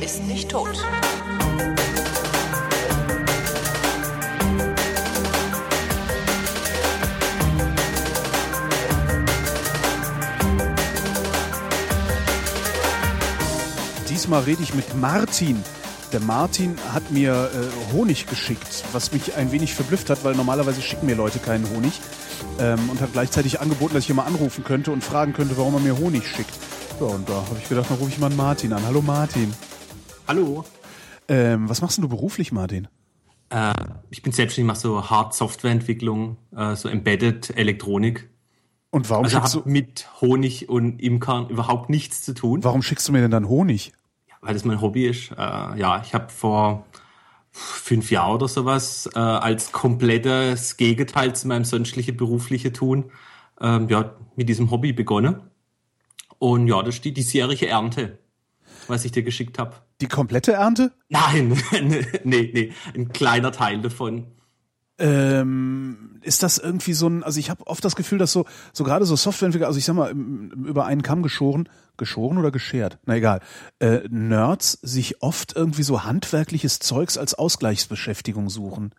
ist nicht tot. Diesmal rede ich mit Martin. Der Martin hat mir äh, Honig geschickt, was mich ein wenig verblüfft hat, weil normalerweise schicken mir Leute keinen Honig. Ähm, und hat gleichzeitig angeboten, dass ich ihn mal anrufen könnte und fragen könnte, warum er mir Honig schickt. Ja, und da habe ich gedacht, dann rufe ich mal einen Martin an. Hallo Martin. Hallo. Ähm, was machst du beruflich, Martin? Äh, ich bin selbstständig, mache so Hard-Software-Entwicklung, äh, so Embedded Elektronik. Und warum Also schickst du, mit Honig und Imkern überhaupt nichts zu tun, warum schickst du mir denn dann Honig? weil das mein Hobby ist. Äh, ja, ich habe vor fünf Jahren oder sowas äh, als komplettes Gegenteil zu meinem sonstlichen beruflichen Tun ähm, ja, mit diesem Hobby begonnen. Und ja, das ist die diesjährige Ernte, was ich dir geschickt habe. Die komplette Ernte? Nein, nee, nee, ein kleiner Teil davon. Ähm, ist das irgendwie so ein, also ich habe oft das Gefühl, dass so, so gerade so Softwareentwickler, also ich sag mal, über einen Kamm geschoren, geschoren oder geschert, na egal, äh, Nerds sich oft irgendwie so handwerkliches Zeugs als Ausgleichsbeschäftigung suchen.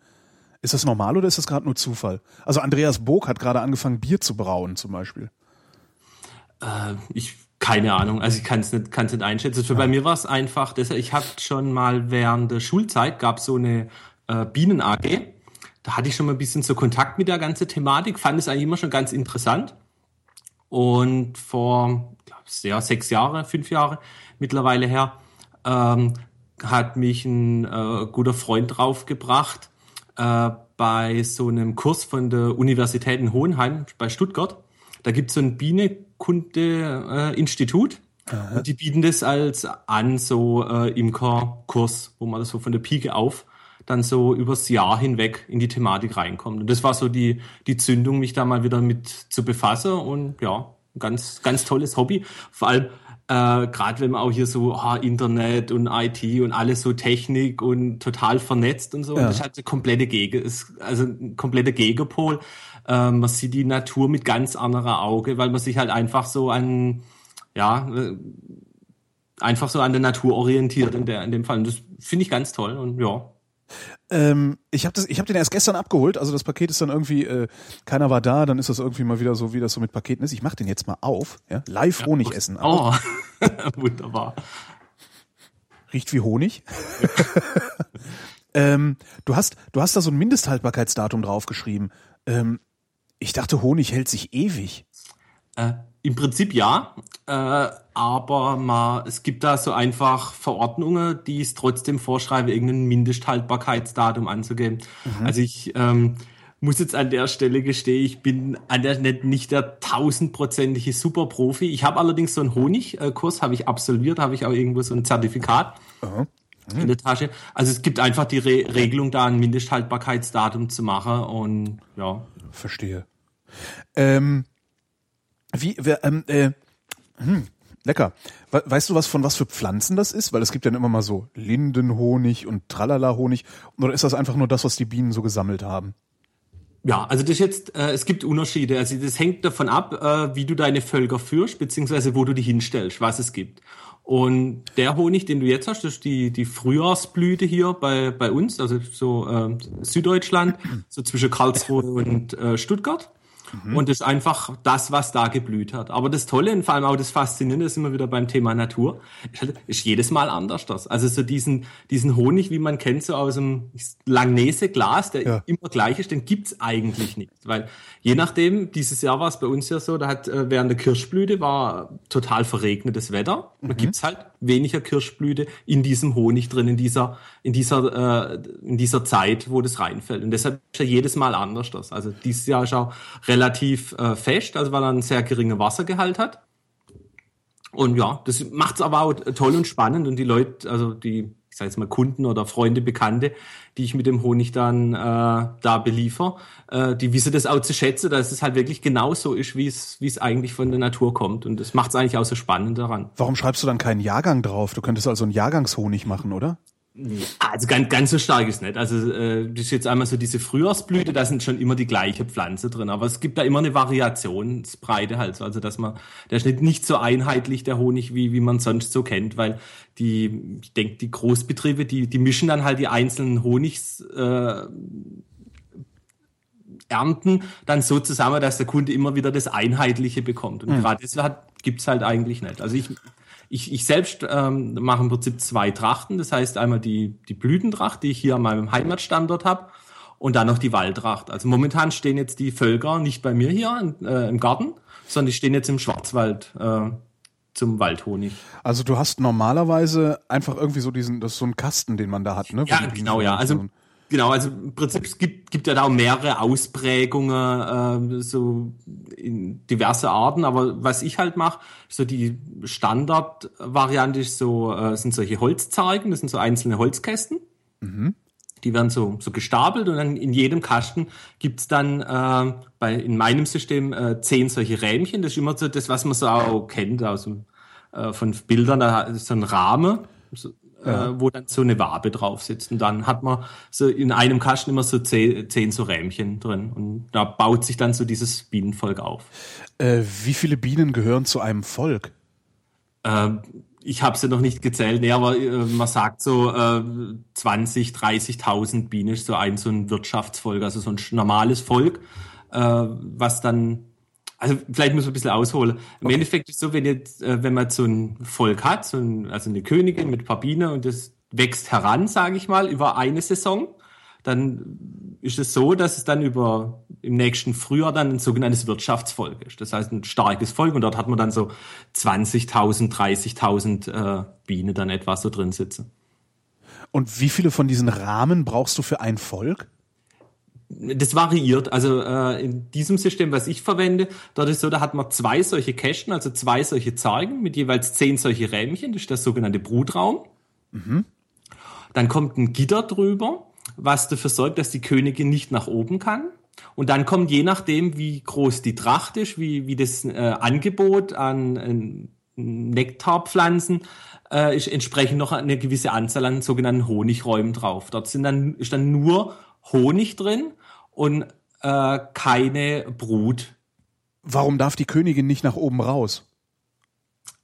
Ist das normal oder ist das gerade nur Zufall? Also Andreas Bog hat gerade angefangen, Bier zu brauen zum Beispiel. Äh, ich keine Ahnung, also ich kann es nicht, kann's nicht einschätzen. Für bei mir war es einfach, dass ich hatte schon mal während der Schulzeit gab so eine äh, Bienen AG. Da hatte ich schon mal ein bisschen so Kontakt mit der ganzen Thematik, fand es eigentlich immer schon ganz interessant. Und vor glaub, ja, sechs Jahre, fünf Jahre mittlerweile her, ähm, hat mich ein äh, guter Freund draufgebracht äh, bei so einem Kurs von der Universität in Hohenheim bei Stuttgart. Da gibt es so ein Bienenkunde-Institut. und die bieten das als an, so äh, Imker-Kurs, wo man das so von der Pike auf dann so übers Jahr hinweg in die Thematik reinkommt. Und das war so die, die Zündung, mich da mal wieder mit zu befassen. Und ja, ganz, ganz tolles Hobby. Vor allem, äh, gerade wenn man auch hier so ah, Internet und IT und alles so Technik und total vernetzt und so. Ja. Das ist halt eine komplette Gege, ist also ein kompletter Gegenpol. Äh, man sieht die Natur mit ganz anderer Auge, weil man sich halt einfach so an, ja, äh, einfach so an der Natur orientiert in, der, in dem Fall. Und das finde ich ganz toll und ja. Ähm, ich habe hab den erst gestern abgeholt, also das Paket ist dann irgendwie, äh, keiner war da, dann ist das irgendwie mal wieder so, wie das so mit Paketen ist. Ich mache den jetzt mal auf, ja? live Honig essen. Oh, wunderbar. Riecht wie Honig. ähm, du hast, du hast da so ein Mindesthaltbarkeitsdatum draufgeschrieben. Ähm, ich dachte, Honig hält sich ewig. Äh, Im Prinzip ja, äh, aber mal, es gibt da so einfach Verordnungen, die es trotzdem vorschreiben, irgendein Mindesthaltbarkeitsdatum anzugeben. Also ich ähm, muss jetzt an der Stelle gestehen, ich bin an der nicht, nicht der tausendprozentige Superprofi. Ich habe allerdings so einen Honigkurs, habe ich absolviert, habe ich auch irgendwo so ein Zertifikat in der Tasche. Also es gibt einfach die Re Regelung, da ein Mindesthaltbarkeitsdatum zu machen und ja. Verstehe. Ähm, wie, wer, ähm, äh, hm, lecker. We weißt du was von was für Pflanzen das ist? Weil es gibt ja immer mal so Lindenhonig und Tralala-Honig. Oder ist das einfach nur das, was die Bienen so gesammelt haben? Ja, also das jetzt, äh, es gibt Unterschiede. Also das hängt davon ab, äh, wie du deine Völker führst, beziehungsweise wo du die hinstellst, was es gibt. Und der Honig, den du jetzt hast, das ist die, die Frühjahrsblüte hier bei, bei uns, also so äh, Süddeutschland, so zwischen Karlsruhe und äh, Stuttgart. Und das ist einfach das, was da geblüht hat. Aber das Tolle und vor allem auch das Faszinierende ist immer wieder beim Thema Natur, ist, halt, ist jedes Mal anders das. Also so diesen, diesen Honig, wie man kennt, so aus dem Langnese-Glas, der Ja. immer gleich ist, den gibt's eigentlich nicht. Weil je nachdem, dieses Jahr war es bei uns ja so, da hat äh, während der Kirschblüte war total verregnetes Wetter. Da gibt's halt weniger Kirschblüte in diesem Honig drin, in dieser, in dieser, äh, in dieser Zeit, wo das reinfällt. Und deshalb ist ja jedes Mal anders das. Also dieses Jahr ist auch relativ äh, fest, also weil er einen sehr geringen Wassergehalt hat. Und ja, das macht's aber auch toll und spannend und die Leute, also die, ich sage jetzt mal Kunden oder Freunde, Bekannte, die ich mit dem Honig dann äh, da beliefer, äh, die wissen das auch zu schätzen, dass es halt wirklich genauso ist, wie es wie es eigentlich von der Natur kommt und das macht's eigentlich auch so spannend daran. Warum schreibst du dann keinen Jahrgang drauf? Du könntest also einen Jahrgangshonig machen, oder? Also ganz, ganz so stark ist nicht. Also äh, das ist jetzt einmal so diese Frühjahrsblüte, da sind schon immer die gleiche Pflanze drin, aber es gibt da immer eine Variationsbreite halt, also dass man, der ist nicht, nicht so einheitlich der Honig wie wie man sonst so kennt, weil die, ich denke, die Großbetriebe, die die mischen dann halt die einzelnen Honigs äh, Ernten dann so zusammen, dass der Kunde immer wieder das Einheitliche bekommt. Und mhm. gerade das gibt's halt eigentlich nicht. Also ich ich, ich selbst ähm, mache im Prinzip zwei Trachten. Das heißt einmal die, die Blütentracht, die ich hier an meinem Heimatstandort habe, und dann noch die Waldtracht. Also momentan stehen jetzt die Völker nicht bei mir hier äh, im Garten, sondern die stehen jetzt im Schwarzwald. Äh, zum Waldhonig. Also du hast normalerweise einfach irgendwie so diesen, das ist so ein Kasten, den man da hat, ne? Ja, genau, ja. Also Genau, also im Prinzip es gibt, gibt ja da auch mehrere Ausprägungen, äh, so in diverse Arten, aber was ich halt mache, so die Standardvariante ist so, äh, sind solche Holzzeigen, das sind so einzelne Holzkästen. Mhm. Die werden so, so gestapelt und dann in jedem Kasten gibt's dann äh, bei in meinem System äh, zehn solche Rähmchen. Das ist immer so das, was man so auch kennt aus äh, von Bildern. Da ist so ein Rahmen, so, ja. äh, wo dann so eine Wabe drauf sitzt. Und dann hat man so in einem Kasten immer so zehn, zehn so Rähmchen drin. Und da baut sich dann so dieses Bienenvolk auf. Äh, wie viele Bienen gehören zu einem Volk? Äh, ich habe sie noch nicht gezählt, nee, aber äh, man sagt so äh, 20, 30.000 Bienen ist so ein so ein Wirtschaftsvolk, also so ein normales Volk, äh, was dann also vielleicht muss man ein bisschen ausholen. Im okay. Endeffekt ist es so, wenn jetzt, äh, wenn man so ein Volk hat, so ein, also eine Königin mit ein paar Bienen und das wächst heran, sage ich mal, über eine Saison, dann ist es so, dass es dann über im nächsten Frühjahr dann ein sogenanntes Wirtschaftsvolk ist. Das heißt ein starkes Volk und dort hat man dann so 20.000, 30.000 äh, Bienen dann etwa so drin sitzen. Und wie viele von diesen Rahmen brauchst du für ein Volk? Das variiert. Also äh, in diesem System, was ich verwende, dort ist so, da hat man zwei solche Kästen, also zwei solche Zargen mit jeweils zehn solche Rähmchen. Das ist der sogenannte Brutraum. Mhm. Dann kommt ein Gitter drüber, was dafür sorgt, dass die Königin nicht nach oben kann. Und dann kommt je nachdem, wie groß die Tracht ist, wie, wie das äh, Angebot an äh, Nektarpflanzen, äh, ist entsprechend noch eine gewisse Anzahl an sogenannten Honigräumen drauf. Dort sind dann, ist dann nur Honig drin und äh, keine Brut. Warum darf die Königin nicht nach oben raus?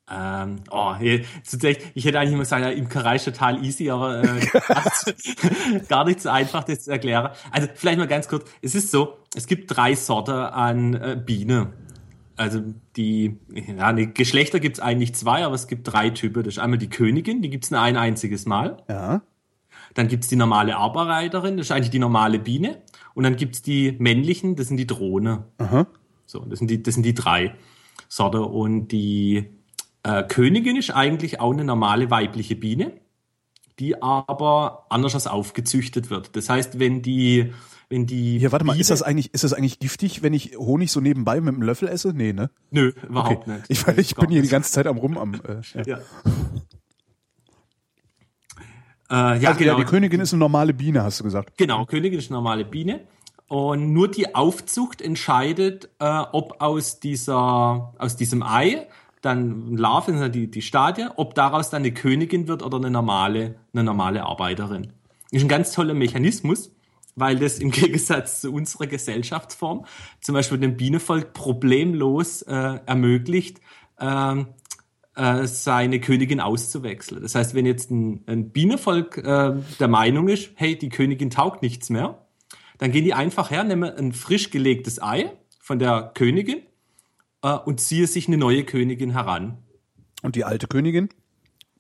Ähm, oh, ich hätte eigentlich immer gesagt, ja, Imkerei ist total easy, aber äh, gar nicht so einfach, das zu erklären. Also vielleicht mal ganz kurz. Es ist so, es gibt drei Sorten an äh, Biene. Also die, ja, die Geschlechter gibt es eigentlich zwei, aber es gibt drei Typen. Das ist einmal die Königin, die gibt es nur ein einziges Mal. Ja. Dann gibt's die normale Arbeiterin, das ist eigentlich die normale Biene. Und dann gibt's die männlichen, das sind die Drohne. Aha. So, das sind die, das sind die drei Sorte. Und die äh, Königin ist eigentlich auch eine normale weibliche Biene, die aber anders als aufgezüchtet wird. Das heißt, wenn die wenn die Hier, warte mal, ist das eigentlich ist das eigentlich giftig, wenn ich Honig so nebenbei mit einem Löffel esse? Nee, ne? Nö, überhaupt okay. nicht. Ich, ich bin hier die ganze Zeit am rum am äh, ja. ja. Äh, ja, also, genau. Ja, die Königin ist eine normale Biene, hast du gesagt. Genau, Königin ist eine normale Biene. Und nur die Aufzucht entscheidet, äh, ob aus dieser, aus diesem Ei dann Larve, die, die Stadie, ob daraus dann eine Königin wird oder eine normale, eine normale Arbeiterin. Ist ein ganz toller Mechanismus, weil das im Gegensatz zu unserer Gesellschaftsform zum Beispiel dem Bienenvolk problemlos äh, ermöglicht, äh, äh, seine Königin auszuwechseln. Das heißt, wenn jetzt ein, ein Bienenvolk äh, der Meinung ist, hey, die Königin taugt nichts mehr, dann gehen die einfach her, nehmen ein frisch gelegtes Ei von der Königin äh, und ziehen sich eine neue Königin heran. Und die alte Königin?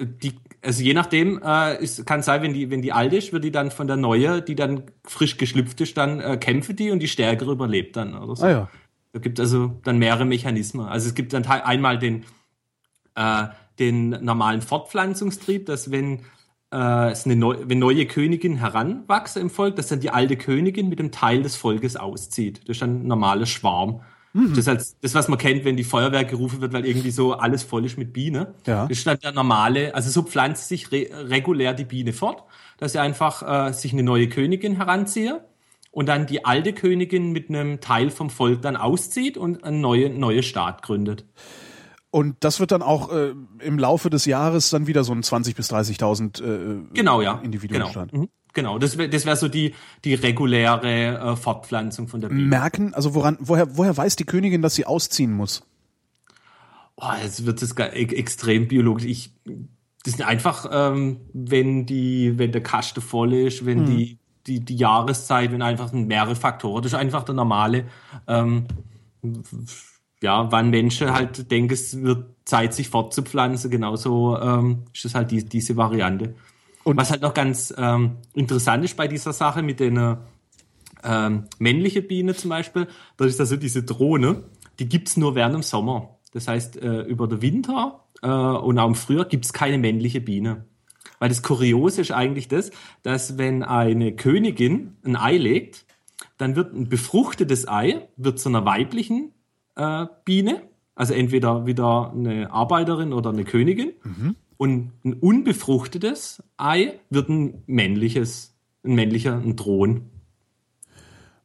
Die, also je nachdem, äh, es kann sein, wenn die, wenn die alte ist, wird die dann von der neue, die dann frisch geschlüpft ist, dann äh, kämpft die und die stärkere überlebt dann oder so. Ah, ja. Da gibt also dann mehrere Mechanismen. Also es gibt dann einmal den, äh, den normalen Fortpflanzungstrieb, dass wenn äh, es eine neu, wenn neue Königin heranwachse im Volk, dass dann die alte Königin mit dem Teil des Volkes auszieht. Das ist dann ein normaler Schwarm. Mhm. Das ist halt das, was man kennt, wenn die Feuerwehr gerufen wird, weil irgendwie so alles voll ist mit Biene. Ja. Das ist dann der normale, also so pflanzt sich re regulär die Biene fort, dass sie einfach äh, sich eine neue Königin heranziehe und dann die alte Königin mit einem Teil vom Volk dann auszieht und einen neuen neue Staat gründet. Und das wird dann auch äh, im Laufe des Jahres dann wieder so ein 20 bis 30.000 äh, genau, ja. Individuen genau. Mhm. Genau, das wäre das wär so die, die reguläre äh, Fortpflanzung von der Biene. Merken, also woran, woher, woher weiß die Königin, dass sie ausziehen muss? Oh, jetzt wird es e extrem biologisch. Ich, das sind einfach, ähm, wenn die, wenn der Kaste voll ist, wenn hm. die, die, die Jahreszeit, wenn einfach mehrere Faktoren. Das ist einfach der normale, ähm, ja, wann Menschen halt denken, es wird Zeit, sich fortzupflanzen, genauso ähm, ist es halt die, diese Variante. Und was halt noch ganz ähm, interessant ist bei dieser Sache mit den ähm, männlichen Biene zum Beispiel, da ist also diese Drohne, die gibt's nur während dem Sommer. Das heißt, äh, über den Winter äh, und auch im Frühjahr gibt's keine männliche Biene. Weil das Kuriose ist eigentlich das, dass wenn eine Königin ein Ei legt, dann wird ein befruchtetes Ei wird zu einer weiblichen äh, Biene, also entweder wieder eine Arbeiterin oder eine Königin. Mhm. Und ein unbefruchtetes Ei wird ein männliches, ein männlicher, ein Drohnen.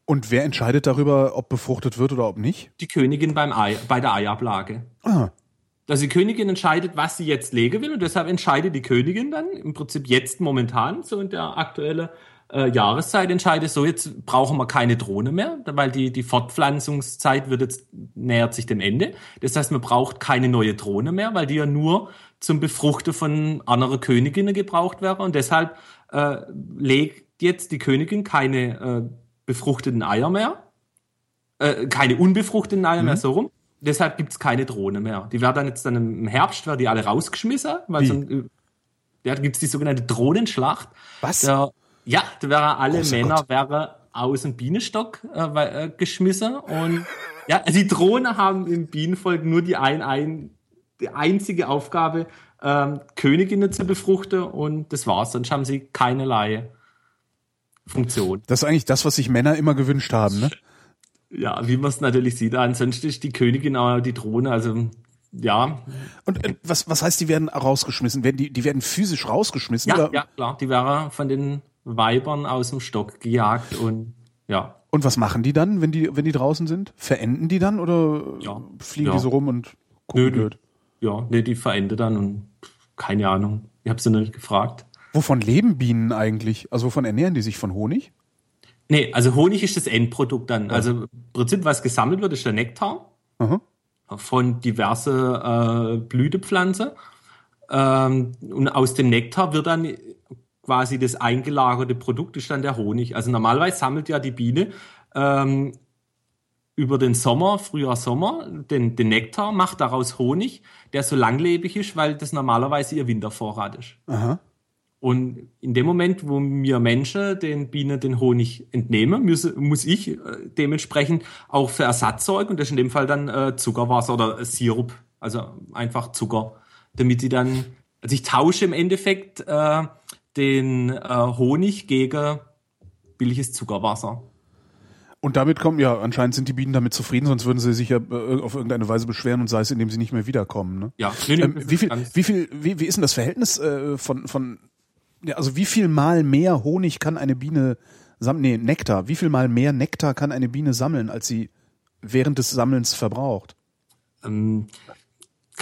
Und wer entscheidet darüber, ob befruchtet wird oder ob nicht? Die Königin beim Ei, bei der Eiablage. Ah. Also die Königin entscheidet, was sie jetzt legen will und deshalb entscheidet die Königin dann im Prinzip jetzt momentan, so in der aktuellen äh, Jahreszeit, entscheidet so, jetzt brauchen wir keine Drohne mehr, weil die, die Fortpflanzungszeit wird jetzt, nähert sich dem Ende. Das heißt, man braucht keine neue Drohne mehr, weil die ja nur zum Befruchten von anderen Königinnen gebraucht wäre und deshalb äh, legt jetzt die Königin keine äh, befruchteten Eier mehr. Äh, keine unbefruchteten Eier mhm. mehr, so rum. Deshalb gibt's keine Drohne mehr. Die werden dann jetzt dann im Herbst, werden die alle rausgeschmissen, weil so ein, ja, da gibt's die sogenannte Drohnenschlacht. Was? Der, ja, da wären alle oh, Männer Gott. wären aus dem Bienenstock äh, äh, geschmissen und ja, die Drohnen haben im Bienenvolk nur die ein, ein die einzige Aufgabe, ähm, Königinnen zu befruchten und das war's. Sonst haben sie keinerlei Funktion. Das ist eigentlich das, was sich Männer immer gewünscht haben, ne? Ja, wie man es natürlich sieht. Ansonsten ist die Königin auch die Drohne, also ja. Und äh, was, was heißt, die werden rausgeschmissen? Werden die, die werden physisch rausgeschmissen? Ja, oder? ja, klar. Die werden von den Weibern aus dem Stock gejagt und ja. Und was machen die dann, wenn die, wenn die draußen sind? Verenden die dann oder ja, fliegen ja. die so rum und gucken Nö, blöd? Ja, nee, die verenden dann und keine Ahnung. Ich habe sie nicht gefragt. Wovon leben Bienen eigentlich? Also wovon ernähren die sich? Von Honig? Nee, also Honig ist das Endprodukt dann. Also im Prinzip, was gesammelt wird, ist der Nektar Aha. von diverse äh, Blütepflanzen. Ähm, und aus dem Nektar wird dann quasi das eingelagerte Produkt, ist dann der Honig. Also normalerweise sammelt ja die Biene ähm, über den Sommer, Frühjahr, Sommer, den, den Nektar, macht daraus Honig, der so langlebig ist, weil das normalerweise ihr Wintervorrat ist. Aha. Und in dem Moment, wo mir Menschen den Bienen den Honig entnehmen, muss, muss ich äh, dementsprechend auch für Ersatz sorgen. Und das ist in dem Fall dann äh, Zuckerwasser oder Sirup, also einfach Zucker, damit die dann, also ich tausche im Endeffekt äh, den äh, Honig gegen billiges Zuckerwasser. Und damit kommen, ja, anscheinend sind die Bienen damit zufrieden, sonst würden sie sich ja äh, auf irgendeine Weise beschweren und sei es, indem sie nicht mehr wiederkommen. Ne? Ja. Ähm, wie viel, wie viel, wie, wie ist denn das Verhältnis äh, von, von ja, also wie viel mal mehr Honig kann eine Biene sammeln? Nee, Nektar. Wie viel mal mehr Nektar kann eine Biene sammeln, als sie während des Sammelns verbraucht? Ähm,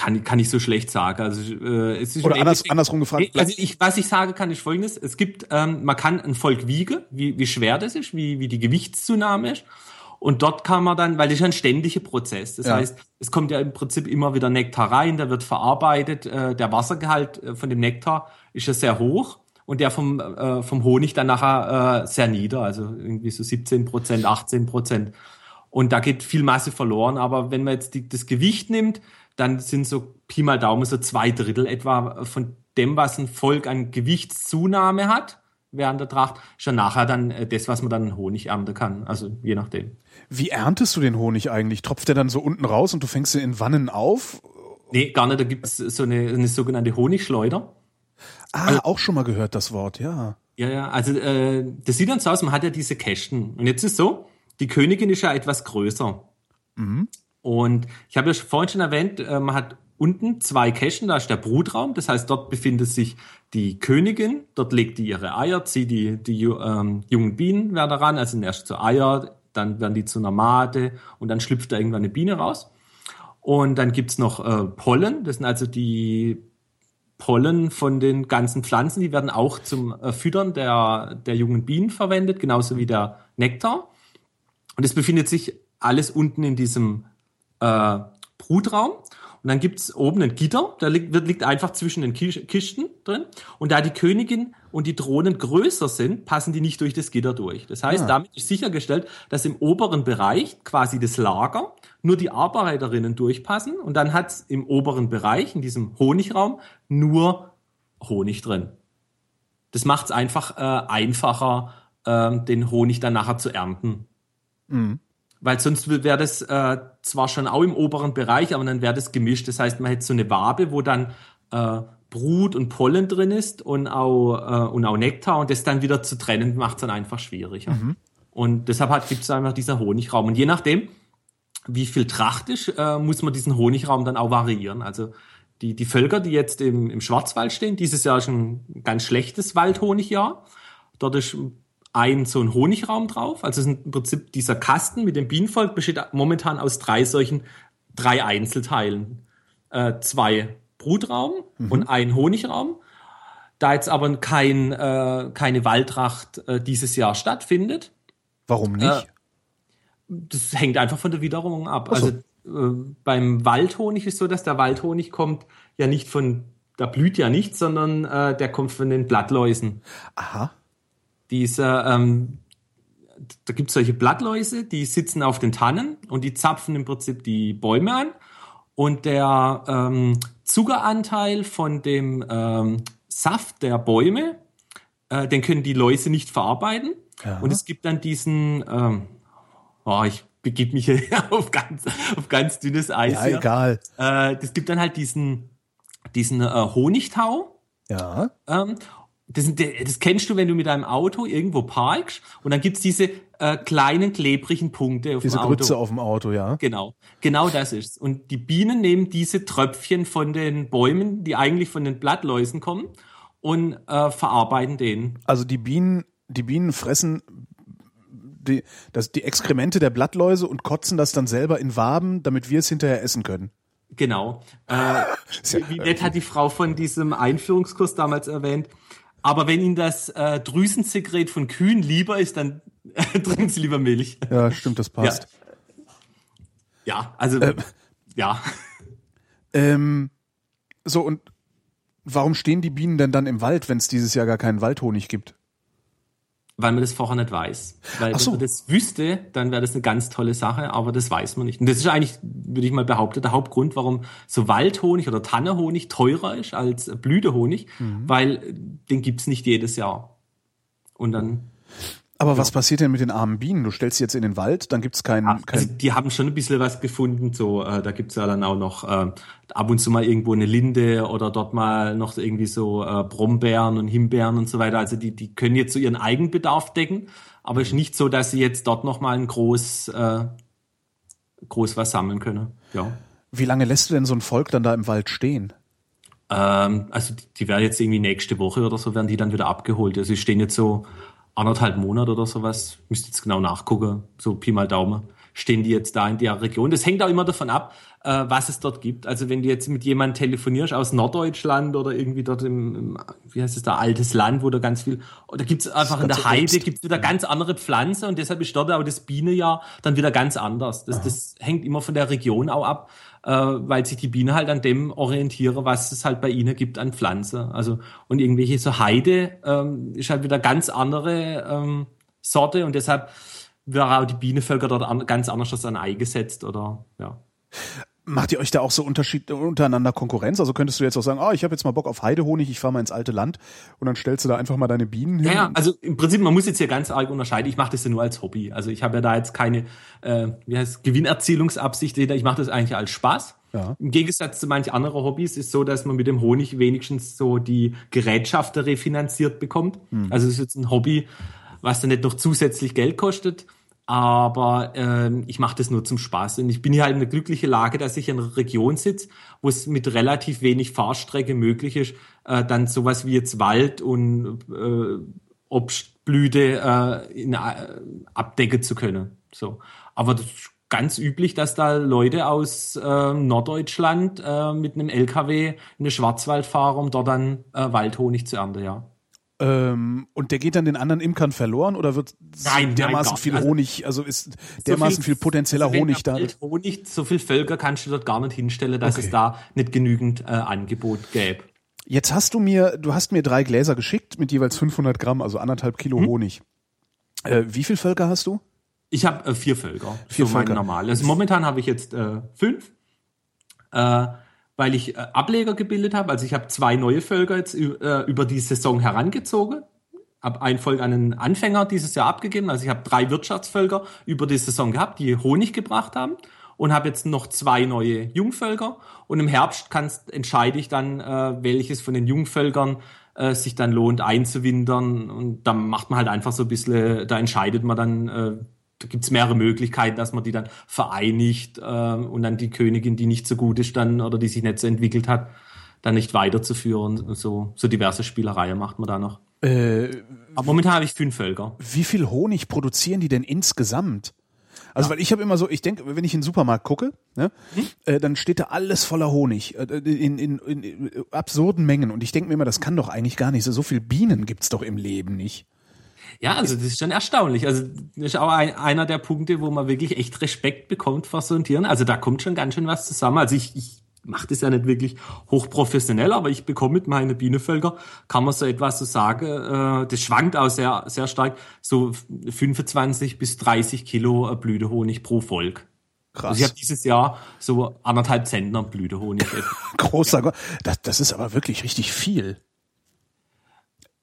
kann, kann ich so schlecht sagen. Also, äh, es ist Oder anders, andersrum gefragt. Also ich, was ich sagen kann, ist folgendes. Es gibt, ähm, man kann ein Volk wiegen, wie, wie schwer das ist, wie, wie die Gewichtszunahme ist. Und dort kann man dann, weil das ist ein ständiger Prozess. Das ja. heißt, es kommt ja im Prinzip immer wieder Nektar rein, der wird verarbeitet. Äh, der Wassergehalt äh, von dem Nektar ist ja sehr hoch und der vom, äh, vom Honig dann nachher äh, sehr nieder, also irgendwie so 17 Prozent, 18 Prozent. Und da geht viel Masse verloren. Aber wenn man jetzt die, das Gewicht nimmt, dann sind so Pi mal Daumen so zwei Drittel etwa von dem, was ein Volk an Gewichtszunahme hat während der Tracht, schon nachher dann äh, das, was man dann Honig ernten kann. Also je nachdem. Wie erntest du den Honig eigentlich? Tropft der dann so unten raus und du fängst ihn in Wannen auf? Nee, gar nicht. Da gibt's so eine, eine sogenannte Honigschleuder. Ah, also, auch schon mal gehört das Wort, ja. Ja, ja, also äh, das sieht dann so aus, man hat ja diese Kästen. Und jetzt ist so, die Königin ist ja etwas größer. Mhm. Und ich habe ja vorhin schon erwähnt, äh, man hat unten zwei Kästen, da ist der Brutraum, das heißt, dort befindet sich die Königin, dort legt die ihre Eier, zieht die, die ähm, jungen Bienen werden daran, also erst zu Eier, dann werden die zu einer Made und dann schlüpft da irgendwann eine Biene raus. Und dann gibt's noch äh, Pollen, das sind also die Pollen von den ganzen Pflanzen, die werden auch zum äh, Füttern der, der jungen Bienen verwendet, genauso wie der Nektar. Und es befindet sich alles unten in diesem äh, Brutraum. Und dann gibt's oben ein Gitter, da liegt, wird, liegt einfach zwischen den Kisten drin. Und da die Königin und die Drohnen größer sind, passen die nicht durch das Gitter durch. Das heißt, ah. damit ist sichergestellt, dass im oberen Bereich, quasi das Lager, nur die Arbeiterinnen durchpassen. Und dann hat's im oberen Bereich, in diesem Honigraum, nur Honig drin. Das macht's einfach äh, einfacher, äh, den Honig dann nachher zu ernten. Mhm. Weil sonst wäre das äh, zwar schon auch im oberen Bereich, aber dann wäre das gemischt. Das heißt, man hätte so eine Wabe, wo dann äh, Brut und Pollen drin ist und auch, äh, und auch Nektar und das dann wieder zu trennen, macht es dann einfach schwieriger. Mhm. Und deshalb gibt es einfach dieser Honigraum. Und je nachdem, wie viel Tracht ist, äh, muss man diesen Honigraum dann auch variieren. Also die, die Völker, die jetzt im, im Schwarzwald stehen, dieses Jahr ist ein ganz schlechtes Waldhonigjahr. Dort ist ein so ein Honigraum drauf. Also im Prinzip dieser Kasten mit dem Bienenvolk besteht momentan aus drei solchen, drei Einzelteilen. Äh, zwei Brutraum mhm. und ein Honigraum. Da jetzt aber kein, äh, keine Waldtracht äh, dieses Jahr stattfindet. Warum nicht? Äh, das hängt einfach von der Witterung ab. So. Also äh, beim Waldhonig ist so, dass der Waldhonig kommt ja nicht von, da blüht ja nichts, sondern äh, der kommt von den Blattläusen. Aha diese, ähm, da gibt es solche Blattläuse, die sitzen auf den Tannen und die zapfen im Prinzip die Bäume an. Und der ähm, Zuckeranteil von dem ähm, Saft der Bäume, äh, den können die Läuse nicht verarbeiten. Ja. Und es gibt dann diesen, ähm, oh, ich begib mich hier auf ganz, auf ganz dünnes Eis. Ja, hier. egal. Äh, das gibt dann halt diesen, diesen äh, Honigtau. Ja. Ähm, das, das kennst du, wenn du mit deinem Auto irgendwo parkst und dann gibt's diese äh, kleinen klebrigen Punkte auf diese dem Auto. Diese Grütze auf dem Auto, ja. Genau, genau das ist's. Und die Bienen nehmen diese Tröpfchen von den Bäumen, die eigentlich von den Blattläusen kommen, und äh, verarbeiten den. Also die Bienen, die Bienen fressen die, das, die Exkremente der Blattläuse und kotzen das dann selber in Waben, damit wir es hinterher essen können. Genau. Äh, wie nett hat die Frau von diesem Einführungskurs damals erwähnt aber wenn Ihnen das äh, Drüsensekret von Kühen lieber ist, dann trinken Sie lieber Milch. Ja, stimmt, das passt. Ja, ja also äh, ja. Ähm, so und warum stehen die Bienen denn dann im Wald, wenn es dieses Jahr gar keinen Waldhonig gibt? Weil man das vorher nicht weiß. Weil so. wenn man das wüsste, dann wäre das eine ganz tolle Sache, aber das weiß man nicht. Und das ist eigentlich, würde ich mal behaupten, der Hauptgrund, warum so Waldhonig oder Tannehonig teurer ist als Blütehonig, mhm. weil den gibt's nicht jedes Jahr. Und dann aber ja. was passiert denn mit den armen Bienen? Du stellst sie jetzt in den Wald, dann gibt's keinen. Ach, also die haben schon ein bisschen was gefunden. So, äh, da gibt's ja dann auch noch äh, ab und zu mal irgendwo eine Linde oder dort mal noch irgendwie so äh, Brombeeren und Himbeeren und so weiter. Also die, die können jetzt so ihren Eigenbedarf decken, aber es ist nicht so, dass sie jetzt dort noch mal ein groß, äh, groß was sammeln können. Ja. Wie lange lässt du denn so ein Volk dann da im Wald stehen? Ähm, also die, die werden jetzt irgendwie nächste Woche oder so werden die dann wieder abgeholt. Also sie stehen jetzt so anderthalb Monate oder sowas, müsste jetzt genau nachgucken, so Pi mal Daumen, stehen die jetzt da in der Region. Das hängt auch immer davon ab, äh, was es dort gibt. Also wenn du jetzt mit jemandem telefonierst aus Norddeutschland oder irgendwie dort im, im wie heißt es da, altes Land, wo da ganz viel, da gibt's einfach in der Heide, gibt's wieder ganz andere Pflanzen und deshalb ist dort auch das Bienenjahr dann wieder ganz anders. Das, das hängt immer von der Region auch ab äh, weil sich die Biene halt an dem orientiere, was es halt bei ihnen gibt an Pflanze. Also und irgendwelche so Heide ähm, ist halt wieder ganz andere ähm, Sorte und deshalb wäre auch die Bienenvölker dort an, ganz anders als ein Ei gesetzt oder ja. Macht ihr euch da auch so Unterschied untereinander Konkurrenz? Also könntest du jetzt auch sagen, ah, oh, ich habe jetzt mal Bock auf Heidehonig, ich fahre mal ins alte Land und dann stellst du da einfach mal deine Bienen hin? Ja, ja also im Prinzip, man muss jetzt hier ganz arg unterscheiden. Ich mache das ja nur als Hobby. Also ich habe ja da jetzt keine äh, wie heißt, Gewinnerzielungsabsicht. Ich mache das eigentlich als Spaß. Ja. Im Gegensatz zu manch anderen Hobbys ist so, dass man mit dem Honig wenigstens so die Gerätschaften refinanziert bekommt. Hm. Also es ist jetzt ein Hobby, was dann nicht noch zusätzlich Geld kostet aber ähm, ich mache das nur zum Spaß. Und ich bin hier halt in der glücklichen Lage, dass ich in einer Region sitze, wo es mit relativ wenig Fahrstrecke möglich ist, äh, dann sowas wie jetzt Wald und äh, Obstblüte äh, in, äh, abdecken zu können. So. Aber das ganz üblich, dass da Leute aus äh, Norddeutschland äh, mit einem LKW in eine Schwarzwald fahren, um dort dann äh, Waldhonig zu ernten, ja. Ähm, und der geht dann den anderen Imkern verloren oder wird Nein, dermaßen nein, viel also, Honig, also ist dermaßen viel, viel, potenzieller also Honig da? Honig, so viel Völker kannst du dort gar nicht hinstellen, dass Okay. es da nicht genügend äh, Angebot gäbe. Jetzt hast du mir, du hast mir drei Gläser geschickt mit jeweils 500 Gramm, also anderthalb Kilo Hm? Honig. Äh, wie viel Völker hast du? Ich habe äh, vier Völker. Vier so Völker. normal. Also momentan habe ich jetzt äh, fünf, äh, weil ich äh, Ableger gebildet habe. Also ich habe zwei neue Völker jetzt äh, über die Saison herangezogen. Hab ein Volk an einen Anfänger dieses Jahr abgegeben. Also ich habe drei Wirtschaftsvölker über die Saison gehabt, die Honig gebracht haben. Und habe jetzt noch zwei neue Jungvölker. Und im Herbst kannst, entscheide ich dann, äh, welches von den Jungvölkern sich dann lohnt einzuwintern. Und da macht man halt einfach so ein bisschen, da entscheidet man dann, da gibt's mehrere Möglichkeiten, dass man die dann vereinigt äh, und dann die Königin, die nicht so gut ist dann oder die sich nicht so entwickelt hat, dann nicht weiterzuführen. So, so diverse Spielereien macht man da noch. Äh, Aber momentan habe ich fünf Völker. wie viel Honig produzieren die denn insgesamt? Also weil ich habe immer so, ich denke, wenn ich in den Supermarkt gucke, ne, äh, dann steht da alles voller Honig äh, in, in, in, in absurden Mengen und ich denke mir immer, das kann doch eigentlich gar nicht so. So viel Bienen gibt's doch im Leben nicht. Ja, also das ist schon erstaunlich. Also das ist auch ein, einer der Punkte, wo man wirklich echt Respekt bekommt vor so einem Tieren. Also da kommt schon ganz schön was zusammen. Also ich, ich mache das ja nicht wirklich hochprofessionell, aber ich bekomme mit meinen Bienenvölker, kann man so etwas so sagen, äh, das schwankt auch sehr, sehr stark, so 25 bis 30 Kilo äh, Blütehonig pro Volk. Krass. Also ich habe dieses Jahr so anderthalb Zentner Blütehonig. Großer Gott. Das, das ist aber wirklich richtig viel.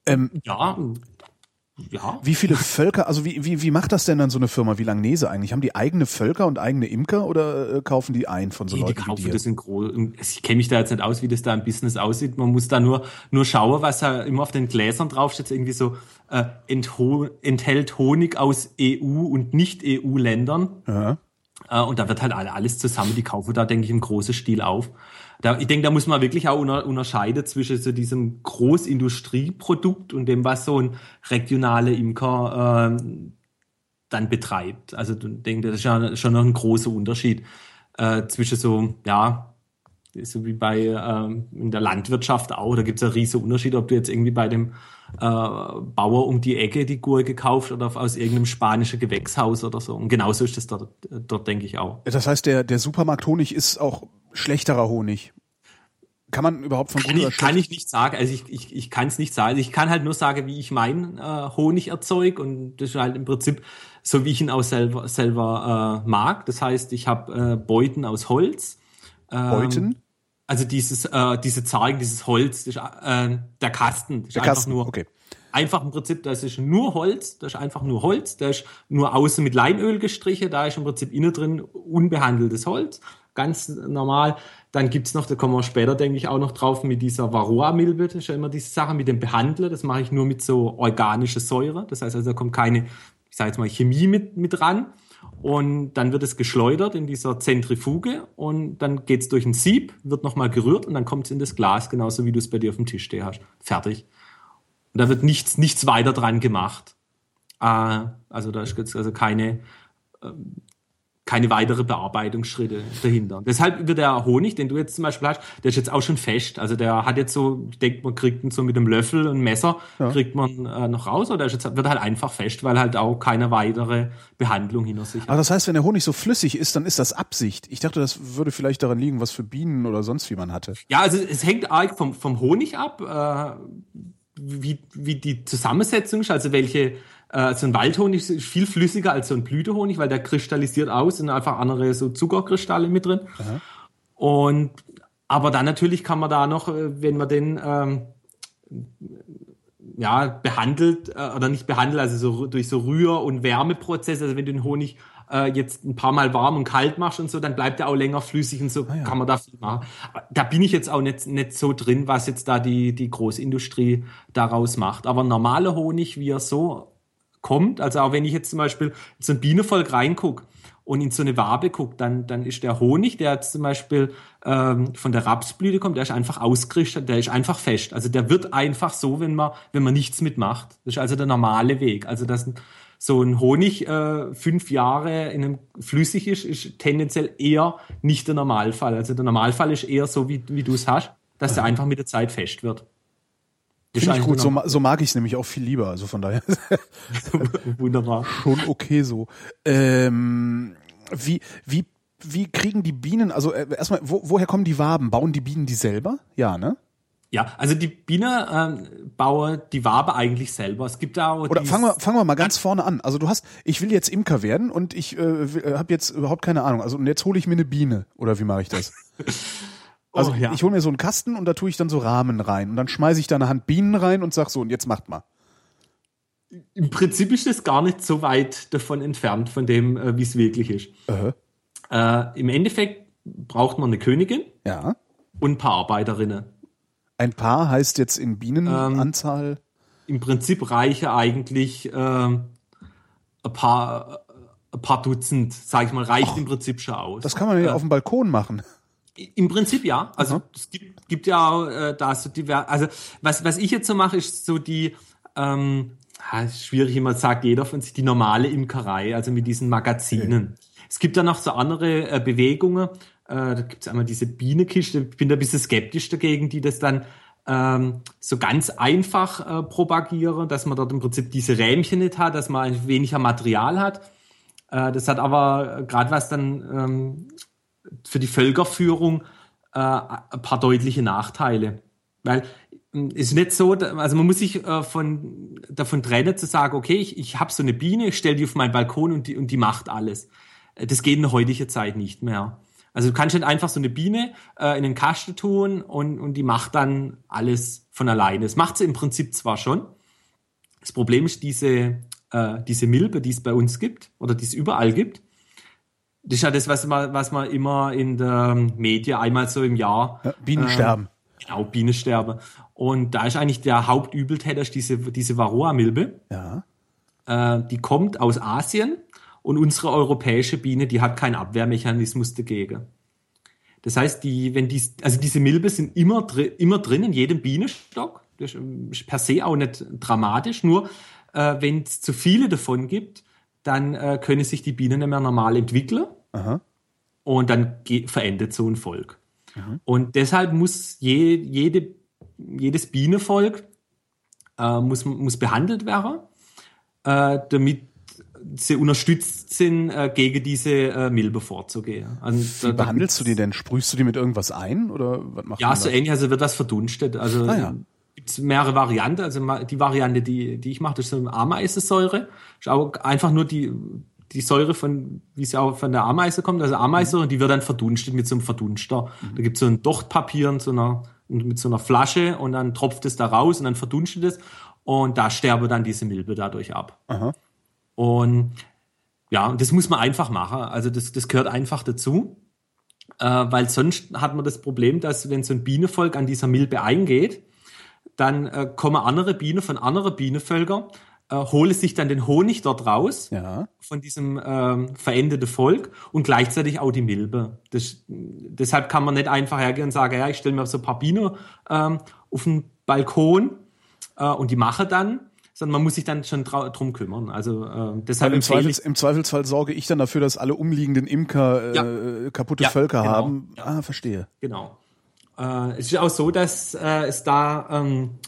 Ähm, ja, ja. wie viele Völker, also wie, wie, wie macht das denn dann so eine Firma wie Langnese eigentlich? Haben die eigene Völker und eigene Imker oder äh, kaufen die ein von so Die, die Leuten wie kaufen das in groß. Ich kenne mich da jetzt nicht aus, wie das da im Business aussieht. Man muss da nur nur schauen, was da immer auf den Gläsern draufsteht. Irgendwie so äh, enthält Honig aus EU und nicht EU-Ländern. Ja. Äh, und da wird halt alle- alles zusammen. Die kaufen da, denke ich, im großen Stil auf. Da, ich denke, da muss man wirklich auch unter, unterscheiden zwischen so diesem Großindustrieprodukt und dem, was so ein regionaler Imker ähm, dann betreibt. Also ich denke, das ist ja schon noch ein großer Unterschied äh, zwischen so, ja, so wie bei ähm, in der Landwirtschaft auch, da gibt es einen riesen Unterschied, ob du jetzt irgendwie bei dem äh, Bauer um die Ecke die Gurke kaufst oder aus irgendeinem spanischen Gewächshaus oder so. Und genauso ist das dort, dort denke ich auch. Das heißt, der, der Supermarkt-Honig ist auch schlechterer Honig. Kann man überhaupt von Kann ich, kann ich nicht sagen. Also ich, ich, ich kann es nicht sagen. Ich kann halt nur sagen, wie ich meinen äh, Honig erzeuge und das ist halt im Prinzip so, wie ich ihn auch selber, selber äh, mag. Das heißt, ich habe äh, Beuten aus Holz. Ähm, Beuten? Also dieses, äh, diese Zargen, dieses Holz, das ist, äh, der Kasten. Das ist Der einfach Kasten, nur, okay. Einfach im Prinzip, das ist nur Holz, das ist einfach nur Holz, da ist nur außen mit Leinöl gestrichen, da ist im Prinzip innen drin unbehandeltes Holz, ganz normal. Dann gibt's noch, da kommen wir später, denke ich, auch noch drauf, mit dieser Varroa-Milbe, das ist ja immer diese Sache mit dem Behandler, das mache ich nur mit so organischer Säure, das heißt also, da kommt keine, ich sage jetzt mal, Chemie mit, mit ran. Und dann wird es geschleudert in dieser Zentrifuge und dann geht's durch ein Sieb, wird nochmal gerührt und dann kommt's in das Glas, genauso wie du es bei dir auf dem Tisch stehen hast. Fertig. Und da wird nichts, nichts weiter dran gemacht. Äh, also da ist jetzt also keine, ähm, keine weitere Bearbeitungsschritte dahinter. Deshalb wird der Honig, den du jetzt zum Beispiel hast, der ist jetzt auch schon fest. Also der hat jetzt so, ich denke, man kriegt ihn so mit einem Löffel und Messer, kriegt man äh, noch raus, oder jetzt, wird halt einfach fest, weil halt auch keine weitere Behandlung hinter sich hat. Aber das heißt, wenn der Honig so flüssig ist, dann ist das Absicht. Ich dachte, das würde vielleicht daran liegen, was für Bienen oder sonst wie man hatte. Ja, also es hängt arg vom, vom Honig ab, äh, wie, wie die Zusammensetzung ist, also welche, äh, so ein Waldhonig ist viel flüssiger als so ein Blütehonig, weil der kristallisiert aus, sind einfach andere so Zuckerkristalle mit drin. Und aber dann natürlich kann man da noch, äh, wenn man den ähm, ja, behandelt äh, oder nicht behandelt, also so durch so Rühr- und Wärmeprozesse, also wenn du den Honig äh, jetzt ein paar Mal warm und kalt machst und so, dann bleibt er auch länger flüssig und so ja. kann man da viel machen. Da bin ich jetzt auch nicht, nicht so drin, was jetzt da die, die Großindustrie daraus macht. Aber normaler Honig, wie er so kommt, also auch wenn ich jetzt zum Beispiel in so ein Bienenvolk reinguck und in so eine Wabe guck, dann, dann ist der Honig, der jetzt zum Beispiel ähm, von der Rapsblüte kommt, der ist einfach ausgerichtet, der ist einfach fest. Also der wird einfach so, wenn man, wenn man nichts mitmacht. Das ist also der normale Weg. Also das so ein Honig äh, fünf Jahre in einem flüssig ist, ist tendenziell eher nicht der Normalfall. Also der Normalfall ist eher so, wie, wie du es hast, dass der einfach mit der Zeit fest wird. Finde ich gut, so, so mag ich es nämlich auch viel lieber. Also von daher Wunderbar. schon okay so. Ähm, wie, wie, wie kriegen die Bienen, also äh, erstmal, wo, woher kommen die Waben? Bauen die Bienen die selber? Ja, ne? Ja, also die Biene ähm, baue die Wabe eigentlich selber. Es gibt da auch Oder fangen wir, fangen wir mal ganz vorne an. Also du hast, ich will jetzt Imker werden und ich äh, habe jetzt überhaupt keine Ahnung. Also und jetzt hole ich mir eine Biene. Oder wie mache ich das? Also Oh, ja. ich hole mir so einen Kasten und da tue ich dann so Rahmen rein. Und dann schmeiße ich da eine Hand Bienen rein und sag so, und jetzt macht mal. Im Prinzip ist es gar nicht so weit davon entfernt, von dem, äh, wie es wirklich ist. Äh, Äh, Im Endeffekt braucht man eine Königin ja. und ein paar Arbeiterinnen. Ein Paar heißt jetzt in Bienenanzahl. Im Prinzip reiche eigentlich ähm, ein, paar, ein paar Dutzend, sage ich mal, reicht im Prinzip schon aus. das kann man ja Äh, auf dem Balkon machen. Im Prinzip ja. Also Aha. es gibt, gibt ja auch äh, da so diver also was, was ich jetzt so mache, ist so die ähm, schwierig immer sagt jeder von sich die normale Imkerei, also mit diesen Magazinen. Es gibt da noch so andere äh, Bewegungen. Äh, da gibt es einmal diese Bienekiste. Ich bin da ein bisschen skeptisch dagegen, die das dann ähm, so ganz einfach äh, propagieren, dass man dort im Prinzip diese Rähmchen nicht hat, dass man weniger Material hat. Äh, das hat aber gerade was dann ähm, für die Völkerführung äh, ein paar deutliche Nachteile. Weil ähm, es ist nicht so, also man muss sich äh, von, davon trennen zu sagen, okay, ich, ich habe so eine Biene, ich stelle die auf meinen Balkon und die, und die macht alles. Äh, Das geht in der heutigen Zeit nicht mehr. Also du kannst nicht einfach so eine Biene äh, in den Kasten tun und, und die macht dann alles von alleine. Das macht sie im Prinzip zwar schon. Das Problem ist diese, äh, diese Milbe, die es bei uns gibt oder die es überall gibt. Das ist ja das, was man, was man immer in der Medien einmal so im Jahr Ja, Bienen äh, sterben. Genau, Bienensterben. Und da ist eigentlich der Hauptübeltäter diese, diese Varroa-Milbe. Ja. Äh, die kommt aus Asien und unsere europäische Biene, die hat keinen Abwehrmechanismus dagegen. Das heißt, die, wenn die, also diese Milbe sind immer, dri immer drin in jedem Bienenstock. Das ist per se auch nicht dramatisch. Nur äh, wenn es zu viele davon gibt, dann äh, können sich die Bienen nicht mehr normal entwickeln Aha. und dann verendet so ein Volk. Und deshalb muss je, jede, jedes Bienenvolk äh, muss, muss behandelt werden, äh, damit sie unterstützt sind, äh, gegen diese äh, Milbe vorzugehen. Also, Wie da- da behandelst du die denn? Sprühst du die mit irgendwas ein? Oder was macht ja, so ähnlich, also wird das verdunstet. Also Ah, ja. Gibt's mehrere Varianten. Also die Variante, die, die ich mache, das ist so eine Ameisensäure. Ist auch einfach nur die, die Säure von, wie es auch von der Ameise kommt, also Ameisensäure, und die wird dann verdunstet mit so einem Verdunster. Da gibt's so ein Dochtpapier und so einer, mit so einer Flasche und dann tropft es da raus und dann verdunstet es und da sterbe dann diese Milbe dadurch ab. Aha. Und ja, das muss man einfach machen. Also das, das gehört einfach dazu. Äh, weil sonst hat man das Problem, dass wenn so ein Bienenvolk an dieser Milbe eingeht, dann äh, kommen andere Bienen von anderen Bienenvölkern, äh, holen sich dann den Honig dort raus Ja. von diesem ähm, verendeten Volk und gleichzeitig auch die Milbe. Das, deshalb kann man nicht einfach hergehen und sagen, ja, ich stelle mir so ein paar Bienen ähm, auf den Balkon äh, und die mache dann, sondern man muss sich dann schon drum kümmern. Also äh, deshalb Weil im, Zweifels, Im Zweifelsfall sorge ich dann dafür, dass alle umliegenden Imker äh, Ja. kaputte Ja, Völker genau. haben. Ah, verstehe. genau. Äh, es ist auch so, dass äh, es da ähm,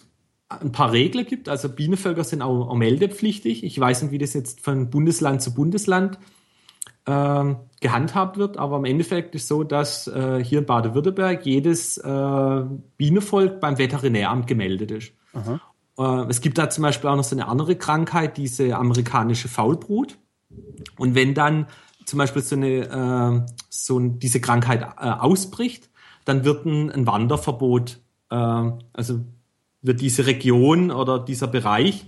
ein paar Regeln gibt. Also Bienenvölker sind auch, auch meldepflichtig. Ich weiß nicht, wie das jetzt von Bundesland zu Bundesland ähm, gehandhabt wird, aber im Endeffekt ist so, dass äh, hier in Baden-Württemberg jedes äh, Bienenvolk beim Veterinäramt gemeldet ist. Äh, es gibt da zum Beispiel auch noch so eine andere Krankheit, diese amerikanische Faulbrut. Und wenn dann zum Beispiel so eine äh, so diese Krankheit äh, ausbricht, dann wird ein, ein Wanderverbot, äh, also wird diese Region oder dieser Bereich,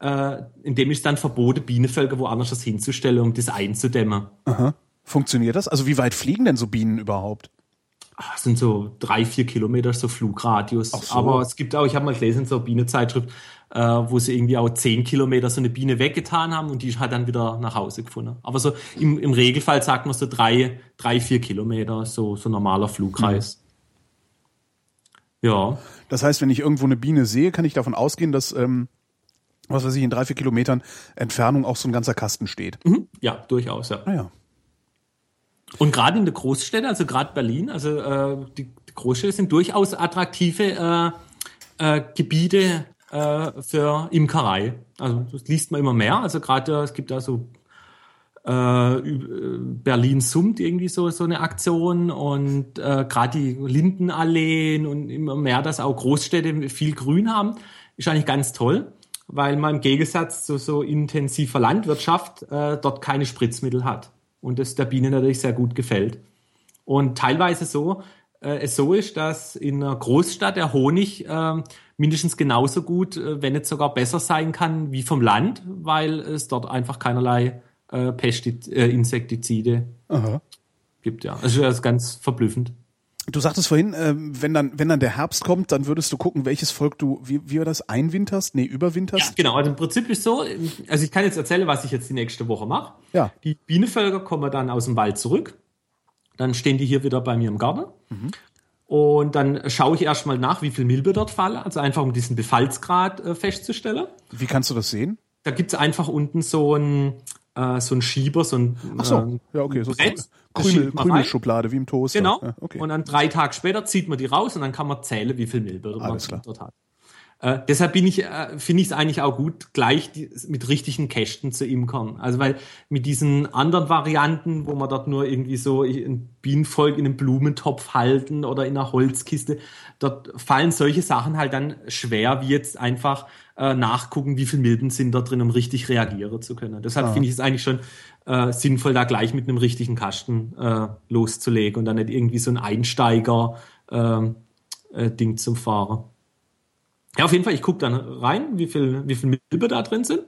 äh, in dem ist dann verboten, Bienenvölker woanders das hinzustellen, um das einzudämmen. Aha. Funktioniert das? Also wie weit fliegen denn so Bienen überhaupt? Ah, Das sind so drei, vier Kilometer so Flugradius. So. Aber es gibt auch, ich habe mal gelesen, so eine Bienenzeitschrift, äh, wo sie irgendwie auch zehn Kilometer so eine Biene weggetan haben und die hat dann wieder nach Hause gefunden. Aber so im, im Regelfall sagt man so drei, drei, vier Kilometer, so, so normaler Flugkreis. Ja, Das heißt, wenn ich irgendwo eine Biene sehe, kann ich davon ausgehen, dass ähm, was weiß ich, in drei, vier Kilometern Entfernung auch so ein ganzer Kasten steht. Mhm. Ja, durchaus, ja. Naja. Und gerade in der Großstädte, also gerade Berlin, also äh, die, die Großstädte sind durchaus attraktive äh, äh, Gebiete äh, für Imkerei. Also das liest man immer mehr. Also gerade äh, es gibt da so äh, Berlin summt irgendwie so so eine Aktion und äh, gerade die Lindenalleen und immer mehr, dass auch Großstädte viel Grün haben, ist eigentlich ganz toll, weil man im Gegensatz zu so intensiver Landwirtschaft äh, dort keine Spritzmittel hat und das der Biene natürlich sehr gut gefällt. Und teilweise so, äh, es so ist, dass in einer Großstadt der Honig äh, mindestens genauso gut, äh, wenn nicht sogar besser sein kann wie vom Land, weil es dort einfach keinerlei äh, Pestizide, äh, Insektizide Aha. gibt. Ja, also das ist ganz verblüffend. Du sagtest vorhin, äh, wenn dann, wenn dann der Herbst kommt, dann würdest du gucken, welches Volk du, wie, wie war das, einwinterst? Nee, überwinterst? Ja, genau. Also im Prinzip ist so, also ich kann jetzt erzählen, was ich jetzt die nächste Woche mache. Ja. Die Bienenvölker kommen dann aus dem Wald zurück. Dann stehen die hier wieder bei mir im Garten. Und dann schaue ich erstmal nach, wie viel Milbe dort fallen. Also einfach um diesen Befallsgrad äh, festzustellen. Wie kannst du das sehen? Da gibt's einfach unten so ein, äh, so ein Schieber, so ein Ach so, ähm, ja, okay, so Brett. Krümel. Krümelschublade, wie im Toaster. Genau. Ja, okay. Und dann drei Tage später zieht man die raus und dann kann man zählen, wie viel Milbe man klar. dort hat. Äh, deshalb bin ich, äh, finde ich es eigentlich auch gut, gleich die, mit richtigen Kästen zu imkern. Also weil mit diesen anderen Varianten, wo man dort nur irgendwie so ein Bienenvolk in einem Blumentopf halten oder in einer Holzkiste, dort fallen solche Sachen halt dann schwer, wie jetzt einfach äh, nachgucken, wie viel Milben sind da drin, um richtig reagieren zu können. Deshalb Ah. finde ich es eigentlich schon äh, sinnvoll, da gleich mit einem richtigen Kasten äh, loszulegen und dann nicht irgendwie so ein Einsteiger ähm, äh, Ding zum Fahren. Ja, auf jeden Fall, ich gucke dann rein, wie viel, wie viel Milbe da drin sind.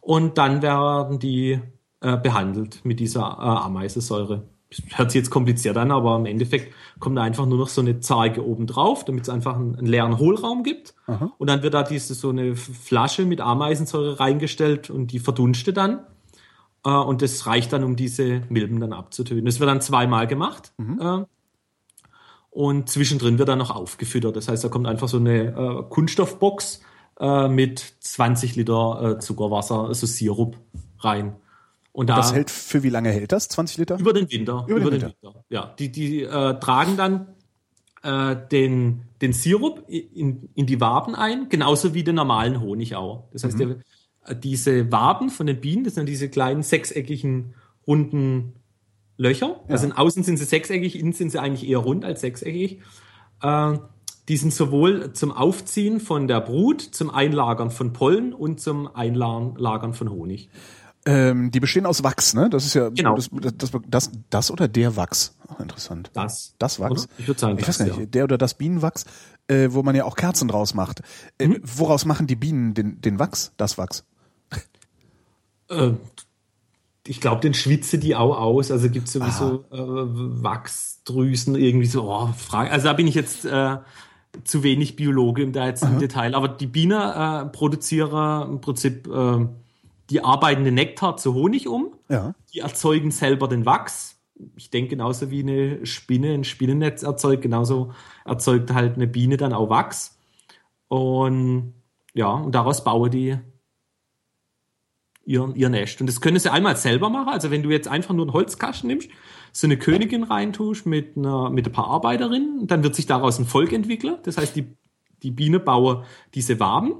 Und dann werden die äh, behandelt mit dieser äh, Ameisensäure. Das hört sich jetzt kompliziert an, aber im Endeffekt kommt da einfach nur noch so eine Zarge oben drauf, damit es einfach einen, einen leeren Hohlraum gibt. Und dann wird da diese so eine Flasche mit Ameisensäure reingestellt und die verdunstet dann. Äh, und das reicht dann, um diese Milben dann abzutöten. Das wird dann zweimal gemacht. Äh, und zwischendrin wird dann noch aufgefüttert. Das heißt, da kommt einfach so eine äh, Kunststoffbox äh, mit 20 Liter äh, Zuckerwasser, also Sirup rein. Und da Das hält, für wie lange hält das? 20 Liter? über den Winter. Über den Winter. Ja, die, die äh, tragen dann äh, den, den Sirup in, in die Waben ein, genauso wie den normalen Honig auch. Das heißt, der, äh, diese Waben von den Bienen, das sind diese kleinen sechseckigen, runden Löcher. Also in außen sind sie sechseckig, innen sind sie eigentlich eher rund als sechseckig. Äh, die sind sowohl zum Aufziehen von der Brut, zum Einlagern von Pollen und zum Einlagern von Honig. Ähm, die bestehen aus Wachs, ne? Das ist ja Genau. das, das, das, das oder der Wachs. Ach, interessant. Das. Das Wachs? Oder? Ich würde sagen, ich das, weiß gar nicht, ja. der oder das Bienenwachs, äh, wo man ja auch Kerzen draus macht. Äh, Mhm. Woraus machen die Bienen den, den Wachs? Das Wachs. Äh, ich glaube, den schwitze die auch aus. Also gibt es sowieso äh, Wachsdrüsen irgendwie so. Oh, Frage. Also da bin ich jetzt äh, zu wenig Biologe da jetzt im Detail. Aber die Biene äh, produzieren im Prinzip, äh, die arbeiten den Nektar zu Honig um. Ja. Die erzeugen selber den Wachs. Ich denke genauso wie eine Spinne ein Spinnennetz erzeugt, genauso erzeugt halt eine Biene dann auch Wachs. Und ja, und daraus bauen die ihr, ihr Nest. Und das können sie einmal selber machen. Also wenn du jetzt einfach nur einen Holzkasten nimmst, so eine Königin reintust mit, einer, mit ein paar Arbeiterinnen, dann wird sich daraus ein Volk entwickeln. Das heißt, die, die Biene baue diese Waben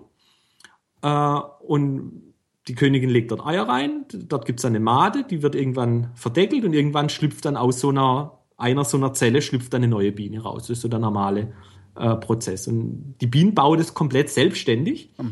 äh, und die Königin legt dort Eier rein, dort gibt's dann eine Made, die wird irgendwann verdeckelt und irgendwann schlüpft dann aus so einer, einer so einer Zelle schlüpft eine neue Biene raus. Das ist so der normale äh, Prozess. Und die Bienen bauen das komplett selbstständig. Äh,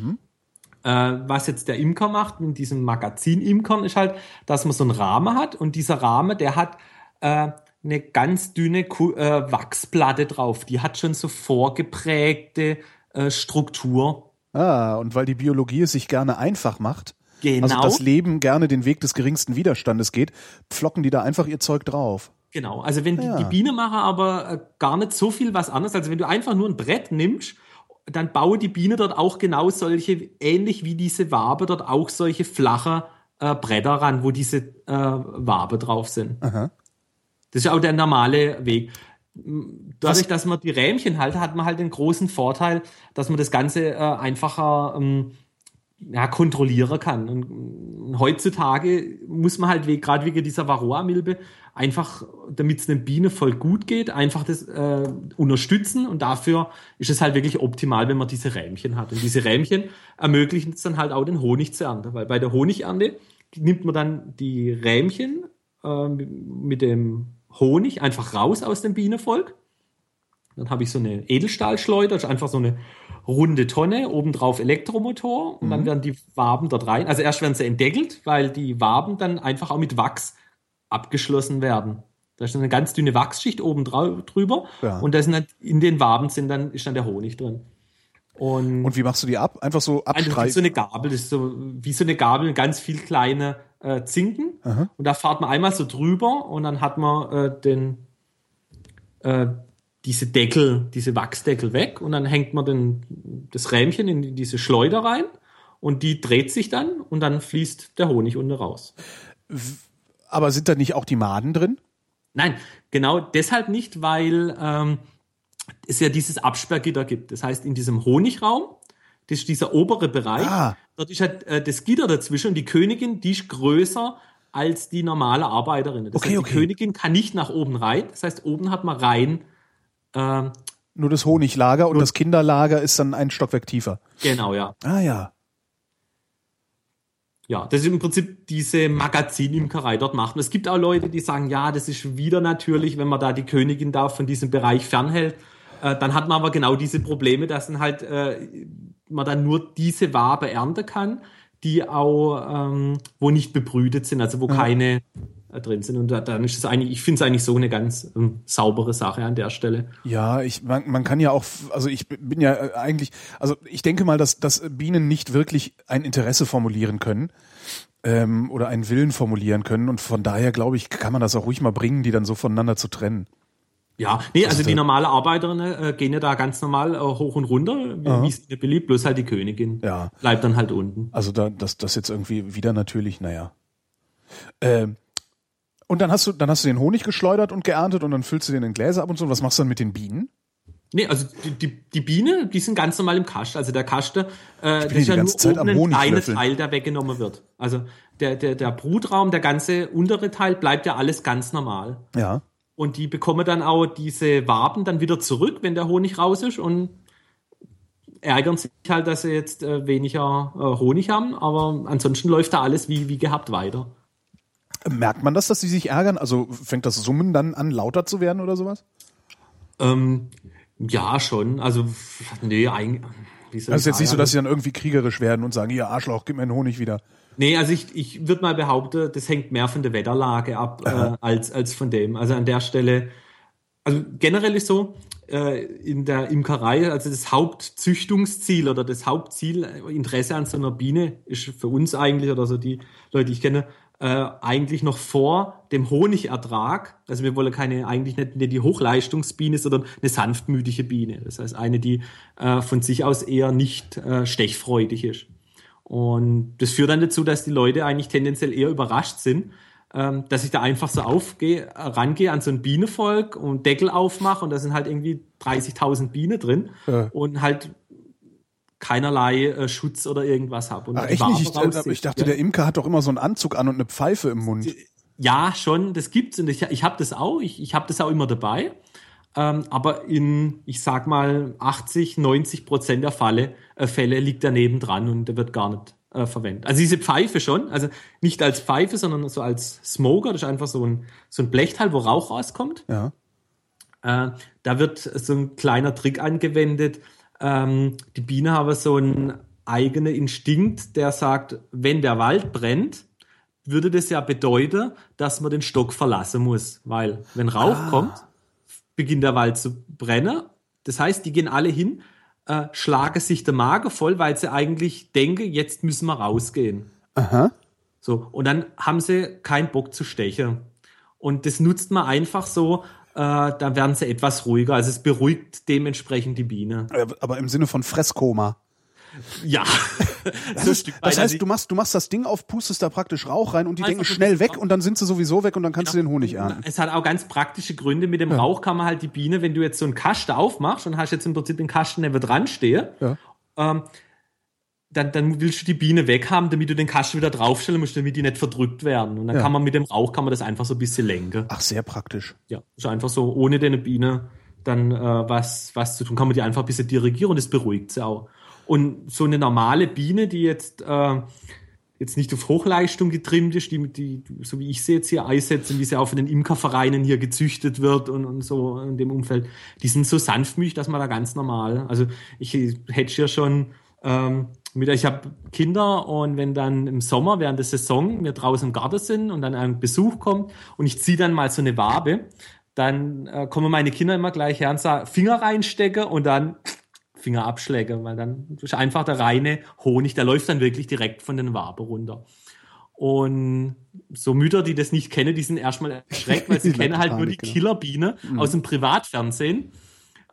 was jetzt der Imker macht mit diesem Magazin Imkern ist halt, dass man so einen Rahmen hat und dieser Rahmen, der hat äh, eine ganz dünne Ku äh, Wachsplatte drauf. Die hat schon so vorgeprägte äh, Struktur. Ah, und weil die Biologie es sich gerne einfach macht, Genau. also das Leben gerne den Weg des geringsten Widerstandes geht, pflocken die da einfach ihr Zeug drauf. Genau, also wenn die, Ja. die Biene machen aber äh, gar nicht so viel was anderes, also wenn du einfach nur ein Brett nimmst, dann baue die Biene dort auch genau solche, ähnlich wie diese Wabe, dort auch solche flache äh, Bretter ran, wo diese äh, Wabe drauf sind. Aha. Das ist auch der normale Weg. Dadurch, dass man die Rähmchen halt, hat man halt den großen Vorteil, dass man das Ganze äh, einfacher ähm, ja, kontrollieren kann. Und heutzutage muss man halt gerade wegen dieser Varroa-Milbe einfach, damit es einer Biene voll gut geht, einfach das äh, unterstützen und dafür ist es halt wirklich optimal, wenn man diese Rähmchen hat. Und diese Rähmchen ermöglichen es dann halt auch den Honig zu ernten, weil bei der Honigernte nimmt man dann die Rähmchen äh, mit dem Honig einfach raus aus dem Bienenvolk. Dann habe ich so eine Edelstahlschleuder, das ist einfach so eine runde Tonne, obendrauf Elektromotor und mhm. dann werden die Waben dort rein. Also erst werden sie entdeckelt, weil die Waben dann einfach auch mit Wachs abgeschlossen werden. Da ist eine ganz dünne Wachsschicht oben drüber ja. und da sind halt, in den Waben sind dann, ist dann der Honig drin. Und, und wie machst du die ab? Einfach so abstreichen? Einfach so eine Gabel, das ist so wie so eine Gabel, ganz viel kleine äh, Zinken. Aha. Und da fahrt man einmal so drüber und dann hat man äh, den, äh, diese Deckel, diese Wachsdeckel weg und dann hängt man den, das Rähmchen in diese Schleuder rein und die dreht sich dann und dann fließt der Honig unten raus. Aber sind da nicht auch die Maden drin? Nein, genau deshalb nicht, weil ähm, es ja dieses Absperrgitter gibt. Das heißt, in diesem Honigraum, das ist dieser obere Bereich, ah. dort ist halt äh, das Gitter dazwischen und die Königin, die ist größer als die normale Arbeiterin. Das okay, heißt, okay. die Königin kann nicht nach oben rein. Das heißt, oben hat man rein. Ähm, nur das Honiglager und das Kinderlager ist dann ein Stockwerk tiefer. Genau, ja. Ah ja. Ja, das ist im Prinzip diese Magazinimkerei dort macht. Und es gibt auch Leute, die sagen, ja, das ist wieder natürlich, wenn man da die Königin da von diesem Bereich fernhält. Äh, dann hat man aber genau diese Probleme, dass dann halt äh, man dann nur diese Wabe ernten kann, die auch, ähm, wo nicht bebrütet sind, also wo ja. keine drin sind. Und dann ist es eigentlich, ich finde es eigentlich so eine ganz ähm, saubere Sache an der Stelle. Ja, ich, man, man kann ja auch, also ich bin ja äh, eigentlich, also ich denke mal, dass, dass Bienen nicht wirklich ein Interesse formulieren können ähm, oder einen Willen formulieren können. Und von daher, glaube ich, kann man das auch ruhig mal bringen, die dann so voneinander zu trennen. Ja, nee, also die normale Arbeiterinnen äh, gehen ja da ganz normal äh, hoch und runter, wie es beliebt, bloß halt die Königin ja. bleibt dann halt unten. Also da, das, das jetzt irgendwie wieder natürlich, naja. Ähm, und dann hast du, dann hast du den Honig geschleudert und geerntet und dann füllst du den in Gläser ab und so. Und was machst du dann mit den Bienen? Nee, also die, die, die Biene, die sind ganz normal im Kasten. Also der Kasten, äh, das ist ja nur Zeit oben ein kleiner Teil, der weggenommen wird. Also der, der, der Brutraum, der ganze untere Teil bleibt ja alles ganz normal. Ja. Und die bekommen dann auch diese Waben dann wieder zurück, wenn der Honig raus ist und ärgern sich halt, dass sie jetzt äh, weniger äh, Honig haben, aber ansonsten läuft da alles wie, wie gehabt weiter. Merkt man das, dass sie sich ärgern? Also fängt das Summen dann an, lauter zu werden oder sowas? Ähm, ja, schon. Also, nee, eigentlich. Also ist jetzt nicht so, dass sie dann irgendwie kriegerisch werden und sagen, ja, Arschloch, gib mir den Honig wieder. Nee, also ich, ich würde mal behaupten, das hängt mehr von der Wetterlage ab äh, als, als von dem. Also an der Stelle, also generell ist so, äh, in der Imkerei, also das Hauptzüchtungsziel oder das Hauptziel, äh, Interesse an so einer Biene ist für uns eigentlich, oder so die Leute, die ich kenne, äh, eigentlich noch vor dem Honigertrag. Also wir wollen keine eigentlich nicht, nicht die Hochleistungsbiene, sondern eine sanftmütige Biene. Das heißt eine, die äh, von sich aus eher nicht äh, stechfreudig ist. Und das führt dann dazu, dass die Leute eigentlich tendenziell eher überrascht sind, ähm, dass ich da einfach so aufgehe, rangehe an so ein Bienenvolk und Deckel aufmache und da sind halt irgendwie 30.000 Bienen drin ja. und halt keinerlei äh, Schutz oder irgendwas habe. Ach, echt nicht? Ich, äh, ich dachte, ja. der Imker hat doch immer so einen Anzug an und eine Pfeife im Mund. Ja, schon, das gibt's und ich, ich habe das auch. Ich, ich habe das auch immer dabei. Ähm, aber in, ich sag mal, 80, 90 Prozent der Falle, äh, Fälle liegt daneben dran und der wird gar nicht äh, verwendet. Also diese Pfeife schon, also nicht als Pfeife, sondern so als Smoker. Das ist einfach so ein, so ein Blechteil, wo Rauch rauskommt. Ja. Äh, da wird so ein kleiner Trick angewendet ähm, die Biene haben so einen eigenen Instinkt, der sagt, wenn der Wald brennt, würde das ja bedeuten, dass man den Stock verlassen muss, weil wenn Rauch ah. kommt, beginnt der Wald zu brennen. Das heißt, die gehen alle hin, äh, schlagen sich der Magen voll, weil sie eigentlich denken, jetzt müssen wir rausgehen. Aha. So, und dann haben sie keinen Bock zu stechen. Und das nutzt man einfach so, äh, dann werden sie etwas ruhiger. Also es beruhigt dementsprechend die Biene. Äh, aber im Sinne von Fresskoma. Ja. Das, so ist, das heißt, du machst, du machst das Ding auf, pustest da praktisch Rauch rein und die denken schnell weg und dann sind sie sowieso weg und dann kannst genau. du den Honig ernten. Es hat auch ganz praktische Gründe. Mit dem ja. Rauch kann man halt die Biene, wenn du jetzt so einen Kasten aufmachst und hast jetzt im Prinzip den Kasten neben dran stehen, ja. ähm, dann, dann willst du die Biene weghaben, damit du den Kasten wieder draufstellen musst, damit die nicht verdrückt werden. Und dann Ja. kann man mit dem Rauch kann man das einfach so ein bisschen lenken. Ach, sehr praktisch. Ja, ist einfach so, ohne deine Biene dann äh, was, was zu tun, kann man die einfach ein bisschen dirigieren und das beruhigt sie auch. Und so eine normale Biene, die jetzt, äh, jetzt nicht auf Hochleistung getrimmt ist, die, die, so wie ich sie jetzt hier einsetze, wie sie auch von den Imkervereinen hier gezüchtet wird und, und so in dem Umfeld, die sind so sanftmütig, dass man da ganz normal, also ich hätte hier schon ähm, mit, ich habe Kinder und wenn dann im Sommer während der Saison wir draußen im Garten sind und dann ein Besuch kommt und ich ziehe dann mal so eine Wabe, dann äh, kommen meine Kinder immer gleich her und sagen, Finger reinstecken und dann Finger abschläge, weil dann ist einfach der reine Honig, der läuft dann wirklich direkt von den Wabe runter. Und so Mütter, die das nicht kennen, die sind erstmal erschreckt, weil sie kennen halt nur die Panik, genau. Killerbiene aus dem Privatfernsehen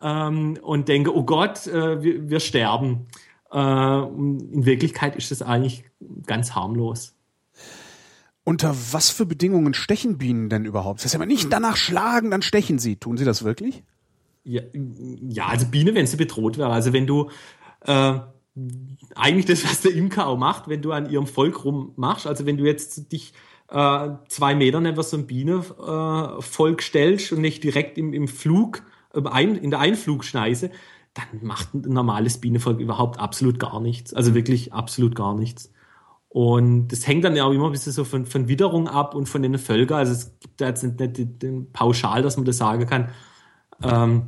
ähm, und denken, oh Gott, äh, wir, wir sterben. Äh, in Wirklichkeit ist das eigentlich ganz harmlos. Unter was für Bedingungen stechen Bienen denn überhaupt? Das heißt immer nicht danach schlagen, dann stechen sie. Tun sie das wirklich? Ja, ja, also Biene, wenn sie bedroht wäre. Also wenn du äh, eigentlich das, was der Imker auch macht, wenn du an ihrem Volk rummachst, also wenn du jetzt dich äh, zwei Meter neben so ein Bienenvolk äh, stellst und nicht direkt im, im Flug, im ein, in der Einflugschneise, dann macht ein normales Bienenvolk überhaupt absolut gar nichts. Also wirklich absolut gar nichts. Und das hängt dann ja auch immer ein bisschen so von, von Witterung ab und von den Völkern. Also es gibt da jetzt nicht, nicht den, den pauschal, dass man das sagen kann. Ähm,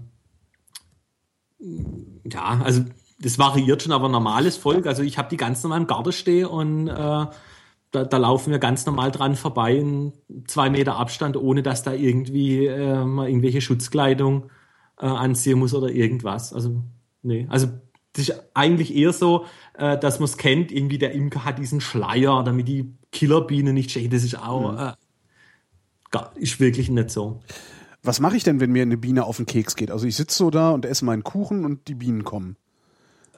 ja, also das variiert schon, aber normales Volk. Also ich habe die ganz normal im Garten stehen und äh, da, da laufen wir ganz normal dran vorbei in zwei Meter Abstand, ohne dass da irgendwie äh, mal irgendwelche Schutzkleidung äh, anziehen muss oder irgendwas. Also nee, also das ist eigentlich eher so, äh, dass man es kennt, irgendwie der Imker hat diesen Schleier, damit die Killerbiene nicht stechen. Das ist auch äh, gar, ist wirklich nicht so. Was mache ich denn, wenn mir eine Biene auf den Keks geht? Also ich sitze so da und esse meinen Kuchen und die Bienen kommen.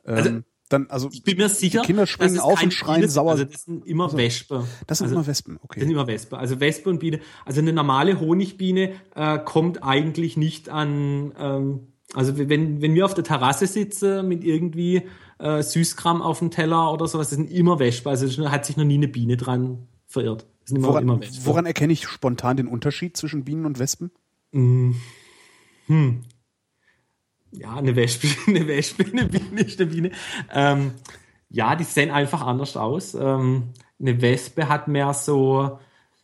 Ähm, Also, dann, also Ich bin mir sicher, Kinder springen auf und schreien Biene- sauer. Also das sind immer Wespen. das sind also, immer Wespen, Das okay. sind immer Wespen. Also Wespe und Biene. Also eine normale Honigbiene äh, kommt eigentlich nicht an. Ähm, also wenn, wenn wir auf der Terrasse sitzen mit irgendwie äh, Süßkram auf dem Teller oder sowas, das sind immer Wespen. Also hat sich noch nie eine Biene dran verirrt. Das sind immer, immer Woran, Wespen. woran erkenne ich spontan den Unterschied zwischen Bienen und Wespen? Ja, eine Wespe, eine Wespe, eine Biene eine Biene. Ähm, ja, die sehen einfach anders aus. Ähm, eine Wespe hat mehr so,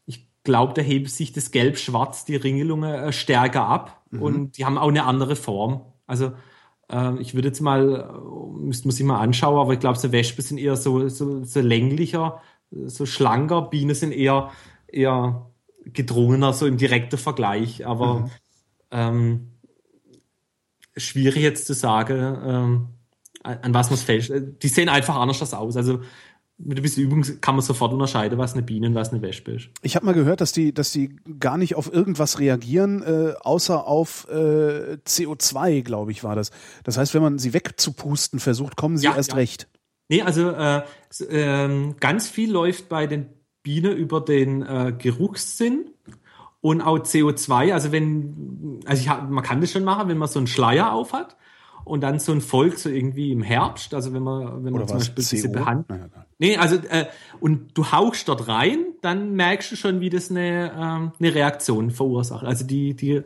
ich glaube, da hebt sich das Gelb-Schwarz, die Ringelungen äh, stärker ab und die haben auch eine andere Form. Also ähm, ich würde jetzt mal, äh, müsste man sich mal anschauen, aber ich glaube, so Wespen sind eher so, so, so länglicher, so schlanker, Bienen sind eher, eher gedrungener, so im direkten Vergleich. Aber ähm, schwierig jetzt zu sagen, ähm, an, was man es fällt. Die sehen einfach anders aus. Also mit ein bisschen Übung kann man sofort unterscheiden, was eine Biene und was eine Wespe ist. Ich habe mal gehört, dass die, dass die gar nicht auf irgendwas reagieren, äh, außer auf äh, CO2, glaube ich, war das. Das heißt, wenn man sie wegzupusten versucht, kommen sie Ja, erst ja. recht. Nee, also äh, ähm, ganz viel läuft bei den Bienen über den äh, Geruchssinn und auch CO2. Also wenn, also ich man kann das schon machen, wenn man so einen Schleier auf hat und dann so ein Volk so irgendwie im Herbst, also wenn man, wenn man Oder zum? Beispiel diese CO? Behand Nein, nein, nein. Nee, also äh, und du hauchst dort rein, dann merkst du schon, wie das eine, ähm, eine Reaktion verursacht. Also die, die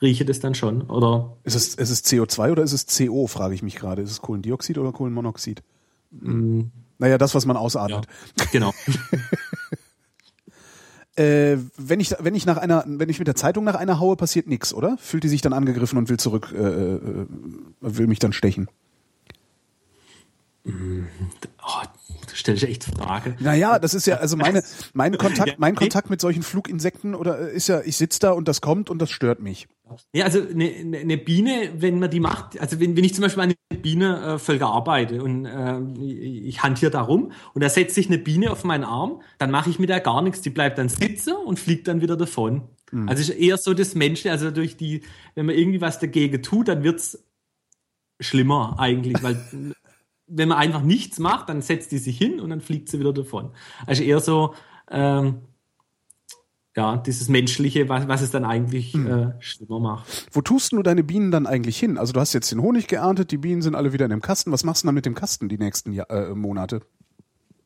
rieche das dann schon. Oder Ist es, ist es CO2 oder ist es CO, frage ich mich gerade. Ist es Kohlendioxid oder Kohlenmonoxid? Naja, das, was man ausatmet. genau. Äh, wenn ich wenn ich nach einer wenn ich mit der Zeitung nach einer haue, passiert nichts, oder? Fühlt die sich dann angegriffen und will zurück, äh, äh, will mich dann stechen? Oh, du stellst ja echt Frage. Naja, das ist ja also meine mein Kontakt mein. Kontakt mit solchen Fluginsekten oder äh, ist ja ich sitz da und das kommt und das stört mich. Ja, also eine, eine Biene, wenn man die macht, also wenn, wenn ich zum Beispiel eine Biene äh, Völker arbeite und äh, ich hantiere da rum und da setzt sich eine Biene auf meinen Arm, dann mache ich mit der gar nichts. Die bleibt dann sitzen und fliegt dann wieder davon. Also es ist eher so das Menschliche, also durch die, wenn man irgendwie was dagegen tut, dann wird's schlimmer eigentlich, weil wenn man einfach nichts macht, dann setzt die sich hin und dann fliegt sie wieder davon. Also eher so, ähm, ja, dieses Menschliche, was, was es dann eigentlich Hm. äh, schlimmer macht. Wo tust du deine Bienen dann eigentlich hin? Also du hast jetzt den Honig geerntet, die Bienen sind alle wieder in dem Kasten. Was machst du dann mit dem Kasten die nächsten Jahr, äh, Monate?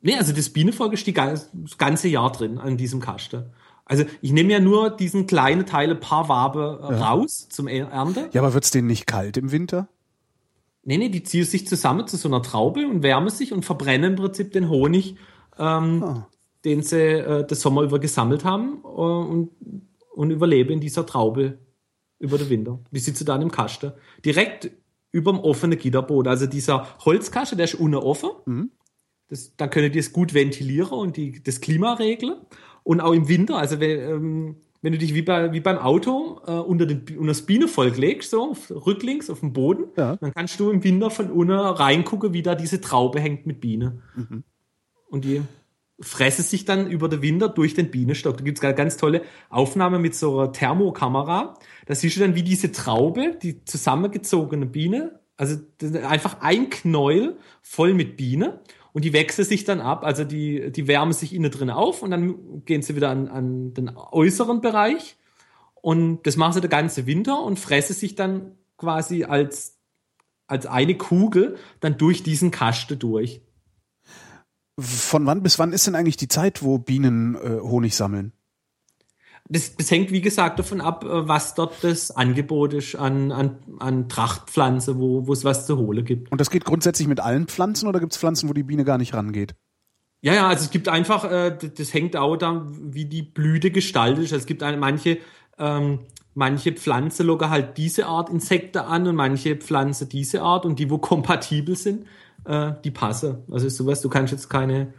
Nee, also das Bienenvolk ist die, das ganze Jahr drin an diesem Kasten. Also ich nehme ja nur diesen kleinen Teil, ein paar Wabe äh, raus zum Er- Ernte. Ja, aber wird's denen nicht kalt im Winter? Nee, nee, die ziehen sich zusammen zu so einer Traube und wärmen sich und verbrennen im Prinzip den Honig, ähm, Ah. Den sie äh, das Sommer über gesammelt haben äh, und, und überleben in dieser Traube über den Winter. Die sitzen dann im Kasten. Direkt über dem offenen Gitterboden. Also dieser Holzkasten, der ist unten offen. Das, da können die es gut ventilieren und die, das Klima regeln. Und auch im Winter, also wenn, ähm, wenn du dich wie, bei, wie beim Auto äh, unter, den, unter das Bienenvolk legst, so auf, rücklings auf dem Boden, Ja. dann kannst du im Winter von unten reingucken, wie da diese Traube hängt mit Bienen. Und die fressen sich dann über den Winter durch den Bienenstock. Da gibt's es ganz tolle Aufnahmen mit so einer Thermokamera. Da siehst du dann, wie diese Traube, die zusammengezogene Biene, also einfach ein Knäuel voll mit Bienen und die wechseln sich dann ab. Also die, die wärmen sich innen drin auf und dann gehen sie wieder an, an den äußeren Bereich. Und das machen sie den ganzen Winter und fressen sich dann quasi als, als eine Kugel dann durch diesen Kasten durch. Von wann bis wann ist denn eigentlich die Zeit, wo Bienen äh, Honig sammeln? Das, das hängt, wie gesagt, davon ab, äh, was dort das Angebot ist an, an, an Trachtpflanze, wo, wo es was zu holen gibt. Und das geht grundsätzlich mit allen Pflanzen oder gibt's Pflanzen, wo die Biene gar nicht rangeht? Ja, ja, also es gibt einfach, äh, das hängt auch da, wie die Blüte gestaltet ist. Also Es gibt eine, manche, ähm, manche Pflanze locker halt diese Art Insekten an und manche Pflanze diese Art und die, wo kompatibel sind, äh, die passen. Also ist sowas, du kannst jetzt keine,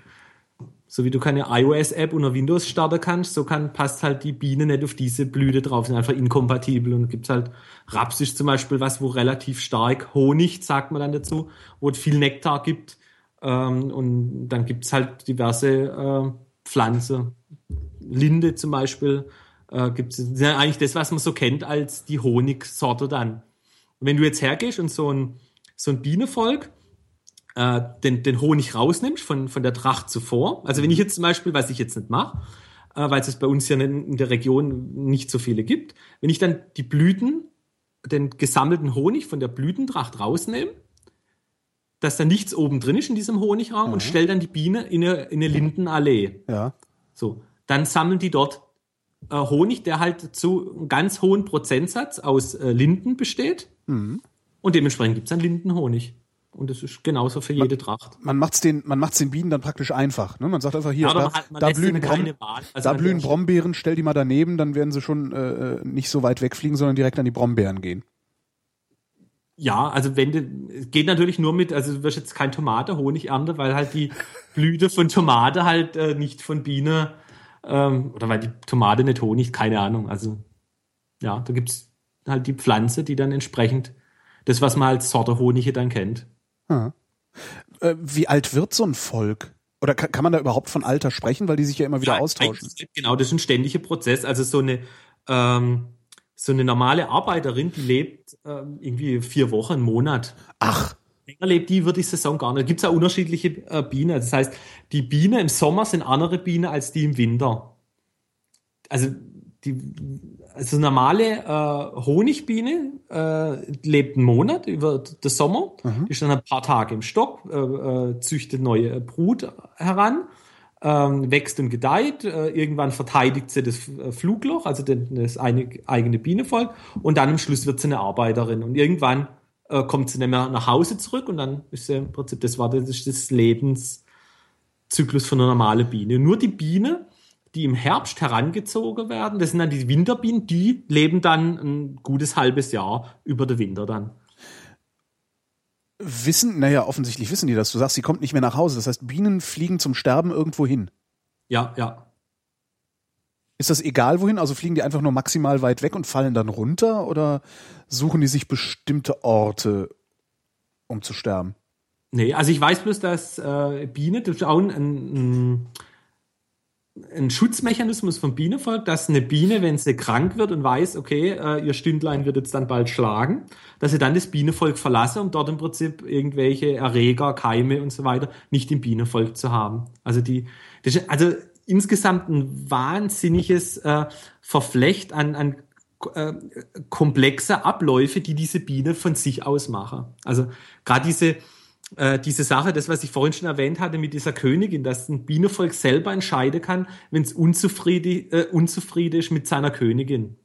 so wie du keine iOS-App unter Windows starten kannst, so kann, passt halt die Biene nicht auf diese Blüte drauf, sind einfach inkompatibel und gibt's halt Raps ist zum Beispiel was, wo relativ stark Honig, sagt man dann dazu, wo es viel Nektar gibt. Ähm, und dann gibt's halt diverse äh, Pflanzen. Linde zum Beispiel äh, das ist ja eigentlich das, was man so kennt als die Honigsorte dann. Und wenn du jetzt hergehst und so ein, so ein Bienenvolk äh, den, den Honig rausnimmst von, von der Tracht zuvor. Also wenn ich jetzt zum Beispiel, was ich jetzt nicht mache, äh, weil es bei uns ja in, der Region nicht so viele gibt, wenn ich dann die Blüten, den gesammelten Honig von der Blütentracht rausnehme, dass da nichts oben drin ist in diesem Honigraum und stell dann die Biene in eine, in eine Lindenallee. Ja. So, dann sammeln die dort äh, Honig, der halt zu einem ganz hohen Prozentsatz aus äh, Linden besteht. Und dementsprechend gibt's dann Lindenhonig. Und das ist genauso für jede Tracht. Man macht's den, man macht's den Bienen dann praktisch einfach. Ne? Man sagt einfach hier, Ja, da, man hat- man da blühen, Brom. Also da blühen Brombeeren, stell die mal daneben, dann werden sie schon äh, nicht so weit wegfliegen, sondern direkt an die Brombeeren gehen. Ja, also wenn du, es geht natürlich nur mit, also du wirst jetzt kein Tomate Honig ernten, weil halt die Blüte von Tomate halt äh, nicht von Biene, ähm, oder weil die Tomate nicht Honig, keine Ahnung. Also ja, da gibt's halt die Pflanze, die dann entsprechend das, was man als Sorte Honige dann kennt. Äh, wie alt wird so ein Volk? Oder kann, kann man da überhaupt von Alter sprechen, weil die sich ja immer wieder Ja, austauschen? Genau, das ist ein ständiger Prozess. Also so eine, ähm, so eine normale Arbeiterin, die lebt ähm, irgendwie vier Wochen, einen Monat. Ach, Länger lebt die über die Saison gar nicht. Da gibt es ja unterschiedliche äh, Bienen. Das heißt, die Bienen im Sommer sind andere Bienen als die im Winter. Also die also normale äh, Honigbiene äh, lebt einen Monat über den Sommer, die ist dann ein paar Tage im Stock, äh, äh, züchtet neue Brut heran, ähm, wächst und gedeiht, äh, irgendwann verteidigt sie das äh, Flugloch, also den, das eine, eigene Bienenvolk. Und dann am Schluss wird sie eine Arbeiterin. Und irgendwann äh, kommt sie nicht mehr nach Hause zurück. Und dann ist sie im Prinzip, das war das, das Lebenszyklus von einer normalen Biene. Nur die Biene, die im Herbst herangezogen werden, das sind dann die Winterbienen, die leben dann ein gutes halbes Jahr über den Winter dann. wissen, naja, offensichtlich wissen die das. Du sagst, sie kommt nicht mehr nach Hause. Das heißt, Bienen fliegen zum Sterben irgendwo hin. Ja, ja. Ist das egal wohin? Also fliegen die einfach nur maximal weit weg und fallen dann runter? Oder suchen die sich bestimmte Orte, um zu sterben? Nee, also ich weiß bloß, dass äh, Biene, das ist auch ein, ein, ein Schutzmechanismus von Bienenvolk, dass eine Biene, wenn sie krank wird und weiß, okay, äh, ihr Stündlein wird jetzt dann bald schlagen, dass sie dann das Bienenvolk verlasse, um dort im Prinzip irgendwelche Erreger, Keime und so weiter nicht im Bienenvolk zu haben. Also die, ist, also insgesamt ein wahnsinniges äh, Verflecht an, an äh, komplexe Abläufe, die diese Biene von sich aus machen. Also gerade diese äh, diese Sache, das, was ich vorhin schon erwähnt hatte mit dieser Königin, dass ein Bienenvolk selber entscheiden kann, wenn es unzufrieden, äh, unzufrieden ist mit seiner Königin.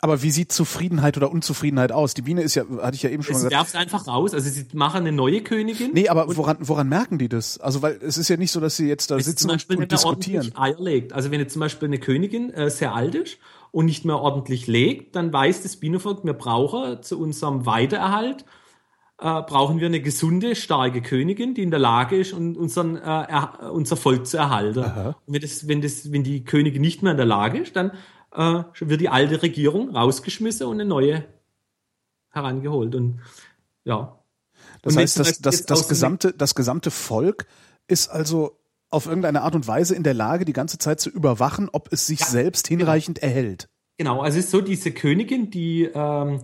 Aber wie sieht Zufriedenheit oder Unzufriedenheit aus? Die Biene ist ja, hatte ich ja eben schon es gesagt. werft einfach raus, also sie machen eine neue Königin. Nee, aber woran, woran merken die das? Also, weil es ist ja nicht so, dass sie jetzt da sitzen und, und diskutieren. Eier legt. Also wenn jetzt zum Beispiel eine Königin äh, sehr alt ist und nicht mehr ordentlich legt, dann weiß das Bienenvolk, wir brauchen zu unserem Weitererhalt äh, brauchen wir eine gesunde, starke Königin, die in der Lage ist, unseren, äh, er, unser Volk zu erhalten. Und wenn, das, wenn, das, wenn die Königin nicht mehr in der Lage ist, dann äh, wird die alte Regierung rausgeschmissen und eine neue herangeholt. Und ja. Das und heißt, das, das, das, gesamte, das gesamte Volk ist also auf irgendeine Art und Weise in der Lage, die ganze Zeit zu überwachen, ob es sich ja, selbst genau. hinreichend genau. erhält. Genau, also es ist so, diese Königin, die ähm,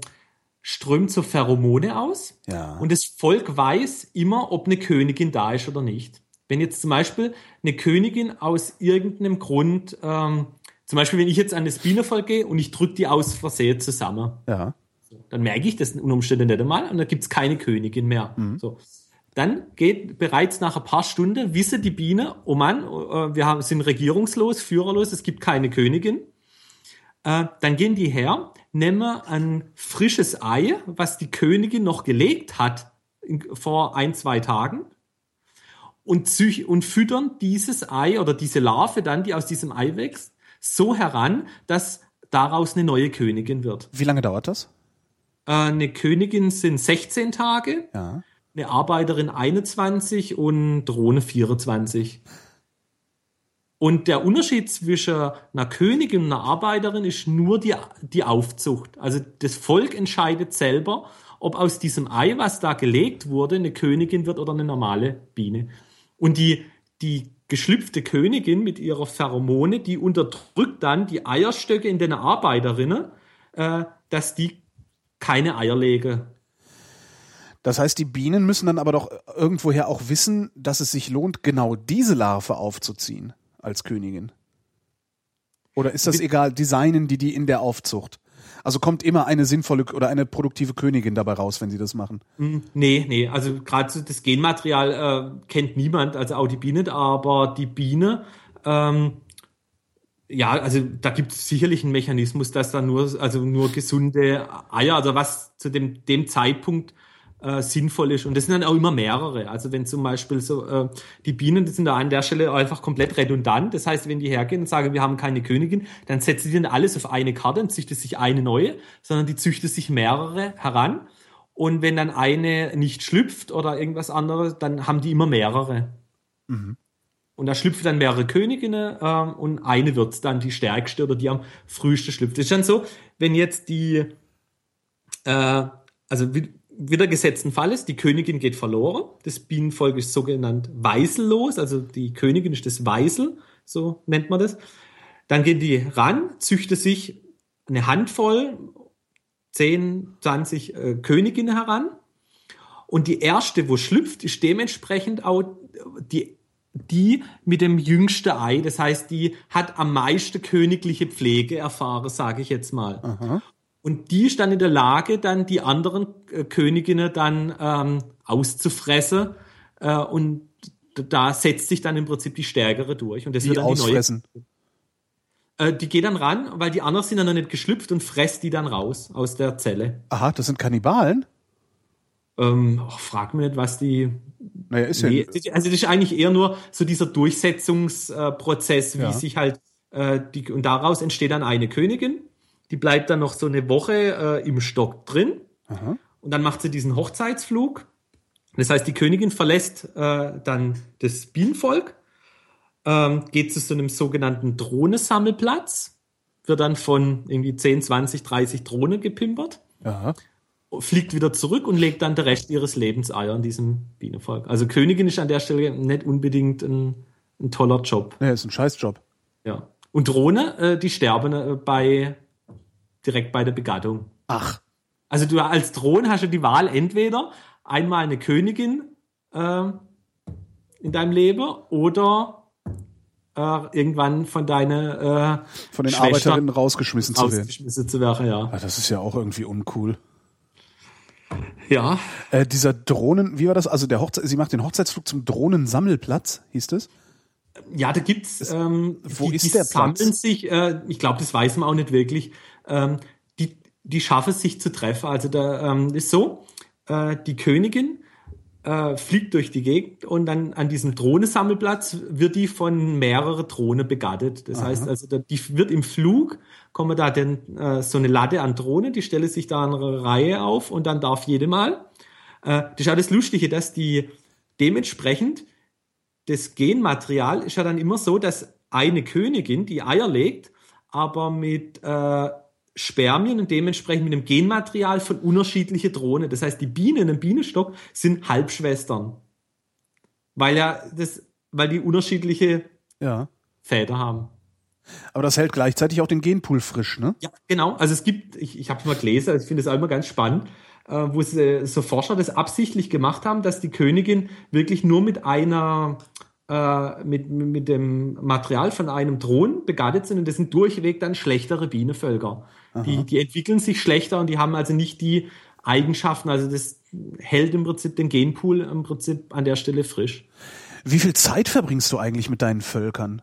strömt so Pheromone aus. Ja. Und das Volk weiß immer, ob eine Königin da ist oder nicht. Wenn jetzt zum Beispiel eine Königin aus irgendeinem Grund, ähm, zum Beispiel wenn ich jetzt an das Bienenvolk gehe und ich drücke die aus Versehen zusammen, ja. dann merke ich das unter Umständen nicht einmal und dann gibt's keine Königin mehr. Mhm. So. Dann geht bereits nach ein paar Stunden, wisse die Biene, oh Mann, äh, wir haben, sind regierungslos, führerlos, es gibt keine Königin. Äh, dann gehen die her, nehmen ein frisches Ei, was die Königin noch gelegt hat vor ein, zwei Tagen und, und füttern dieses Ei oder diese Larve dann, die aus diesem Ei wächst, so heran, dass daraus eine neue Königin wird. Wie lange dauert das? Äh, eine Königin sind 16 Tage, ja. eine Arbeiterin 21 und Drohne 24. Und der Unterschied zwischen einer Königin und einer Arbeiterin ist nur die, die Aufzucht. Also das Volk entscheidet selber, ob aus diesem Ei, was da gelegt wurde, eine Königin wird oder eine normale Biene. Und die, die geschlüpfte Königin mit ihrer Pheromone, die unterdrückt dann die Eierstöcke in den Arbeiterinnen, äh, dass die keine Eier legen. Das heißt, die Bienen müssen dann aber doch irgendwoher auch wissen, dass es sich lohnt, genau diese Larve aufzuziehen als Königin? Oder ist das egal, designen die die in der Aufzucht? Also kommt immer eine sinnvolle oder eine produktive Königin dabei raus, wenn sie das machen? Hm, nee, nee, also gerade das Genmaterial äh, kennt niemand, also auch die Biene, aber die Biene, ähm, ja, also da gibt es sicherlich einen Mechanismus, dass da nur, also nur gesunde Eier, also was zu dem, dem Zeitpunkt äh, sinnvoll ist. Und das sind dann auch immer mehrere. Also wenn zum Beispiel so äh, die Bienen, die sind da an der Stelle einfach komplett redundant. Das heißt, wenn die hergehen und sagen, wir haben keine Königin, dann setzen die dann alles auf eine Karte und züchtet sich eine neue, sondern die züchtet sich mehrere heran. Und wenn dann eine nicht schlüpft oder irgendwas anderes, dann haben die immer mehrere. Mhm. Und da schlüpfen dann mehrere Königinnen ähm, und eine wird dann die stärkste oder die am frühesten schlüpft. Das ist dann so, wenn jetzt die, äh, also wie, wieder gesetzten Falles, die Königin geht verloren. Das Bienenvolk ist sogenannt weisellos, also die Königin ist das Weisel, so nennt man das. Dann gehen die ran, züchten sich eine Handvoll, 10, 20 äh, Königinnen heran. Und die erste, wo schlüpft, ist dementsprechend auch die, die mit dem jüngsten Ei. Das heißt, die hat am meisten königliche Pflege erfahren, sage ich jetzt mal. Aha. Und die ist dann in der Lage, dann die anderen äh, Königinnen dann ähm, auszufressen. Äh, und da setzt sich dann im Prinzip die Stärkere durch. Und das die wird dann ausfressen. die neue. Äh, die geht dann ran, weil die anderen sind dann noch nicht geschlüpft und fresst die dann raus aus der Zelle. Aha, das sind Kannibalen? Ähm, oh, frag mich nicht, was die. Naja, ist nee, ja. Also das ist eigentlich eher nur so dieser Durchsetzungsprozess, wie ja. sich halt äh, die und daraus entsteht dann eine Königin die bleibt dann noch so eine Woche äh, im Stock drin. Aha. Und dann macht sie diesen Hochzeitsflug. Das heißt, die Königin verlässt äh, dann das Bienenvolk, ähm, geht zu so einem sogenannten Drohnesammelplatz, wird dann von irgendwie 10, 20, 30 Drohnen gepimpert, Aha. fliegt wieder zurück und legt dann der Rest ihres Lebens Eier in diesem Bienenvolk. Also Königin ist an der Stelle nicht unbedingt ein, ein toller Job. Ja, ist ein Scheißjob. Ja. Und Drohne, äh, die sterben äh, bei direkt bei der Begattung. Ach. Also du als Thron hast du die Wahl entweder einmal eine Königin äh, in deinem Leben oder äh, irgendwann von deiner äh, von den Schwester Arbeiterinnen rausgeschmissen, rausgeschmissen zu werden. ja. ja. Das ist ja auch irgendwie uncool. Ja. Äh, dieser Drohnen, wie war das? Also der Hochze sie macht den Hochzeitsflug zum Drohnensammelplatz, hieß es? Ja, da gibt's. Ähm, wo die, ist die der Platz? sammeln sich. Äh, ich glaube, das weiß man auch nicht wirklich. Ähm, die die schaffen es sich zu treffen. Also da ähm, ist so: äh, Die Königin äh, fliegt durch die Gegend und dann an diesem Drohnensammelplatz wird die von mehreren Drohnen begattet. Das Aha. heißt also, da, die wird im Flug kommen da denn äh, so eine Latte an Drohnen, die stelle sich da eine Reihe auf und dann darf jede mal. Äh, das ist ja das Lustige, dass die dementsprechend das Genmaterial ist ja dann immer so, dass eine Königin die Eier legt, aber mit äh, Spermien und dementsprechend mit dem Genmaterial von unterschiedlichen Drohnen. Das heißt, die Bienen im Bienenstock sind Halbschwestern. Weil ja das, weil die unterschiedliche ja. Väter haben. Aber das hält gleichzeitig auch den Genpool frisch, ne? Ja, genau. Also es gibt, ich, ich habe es mal gelesen, also ich finde es auch immer ganz spannend, äh, wo sie, so Forscher das absichtlich gemacht haben, dass die Königin wirklich nur mit einer äh, mit, mit dem Material von einem Drohnen begattet sind und das sind durchweg dann schlechtere Bienenvölker. Die, die entwickeln sich schlechter und die haben also nicht die Eigenschaften, also das hält im Prinzip den Genpool im Prinzip an der Stelle frisch. Wie viel Zeit verbringst du eigentlich mit deinen Völkern?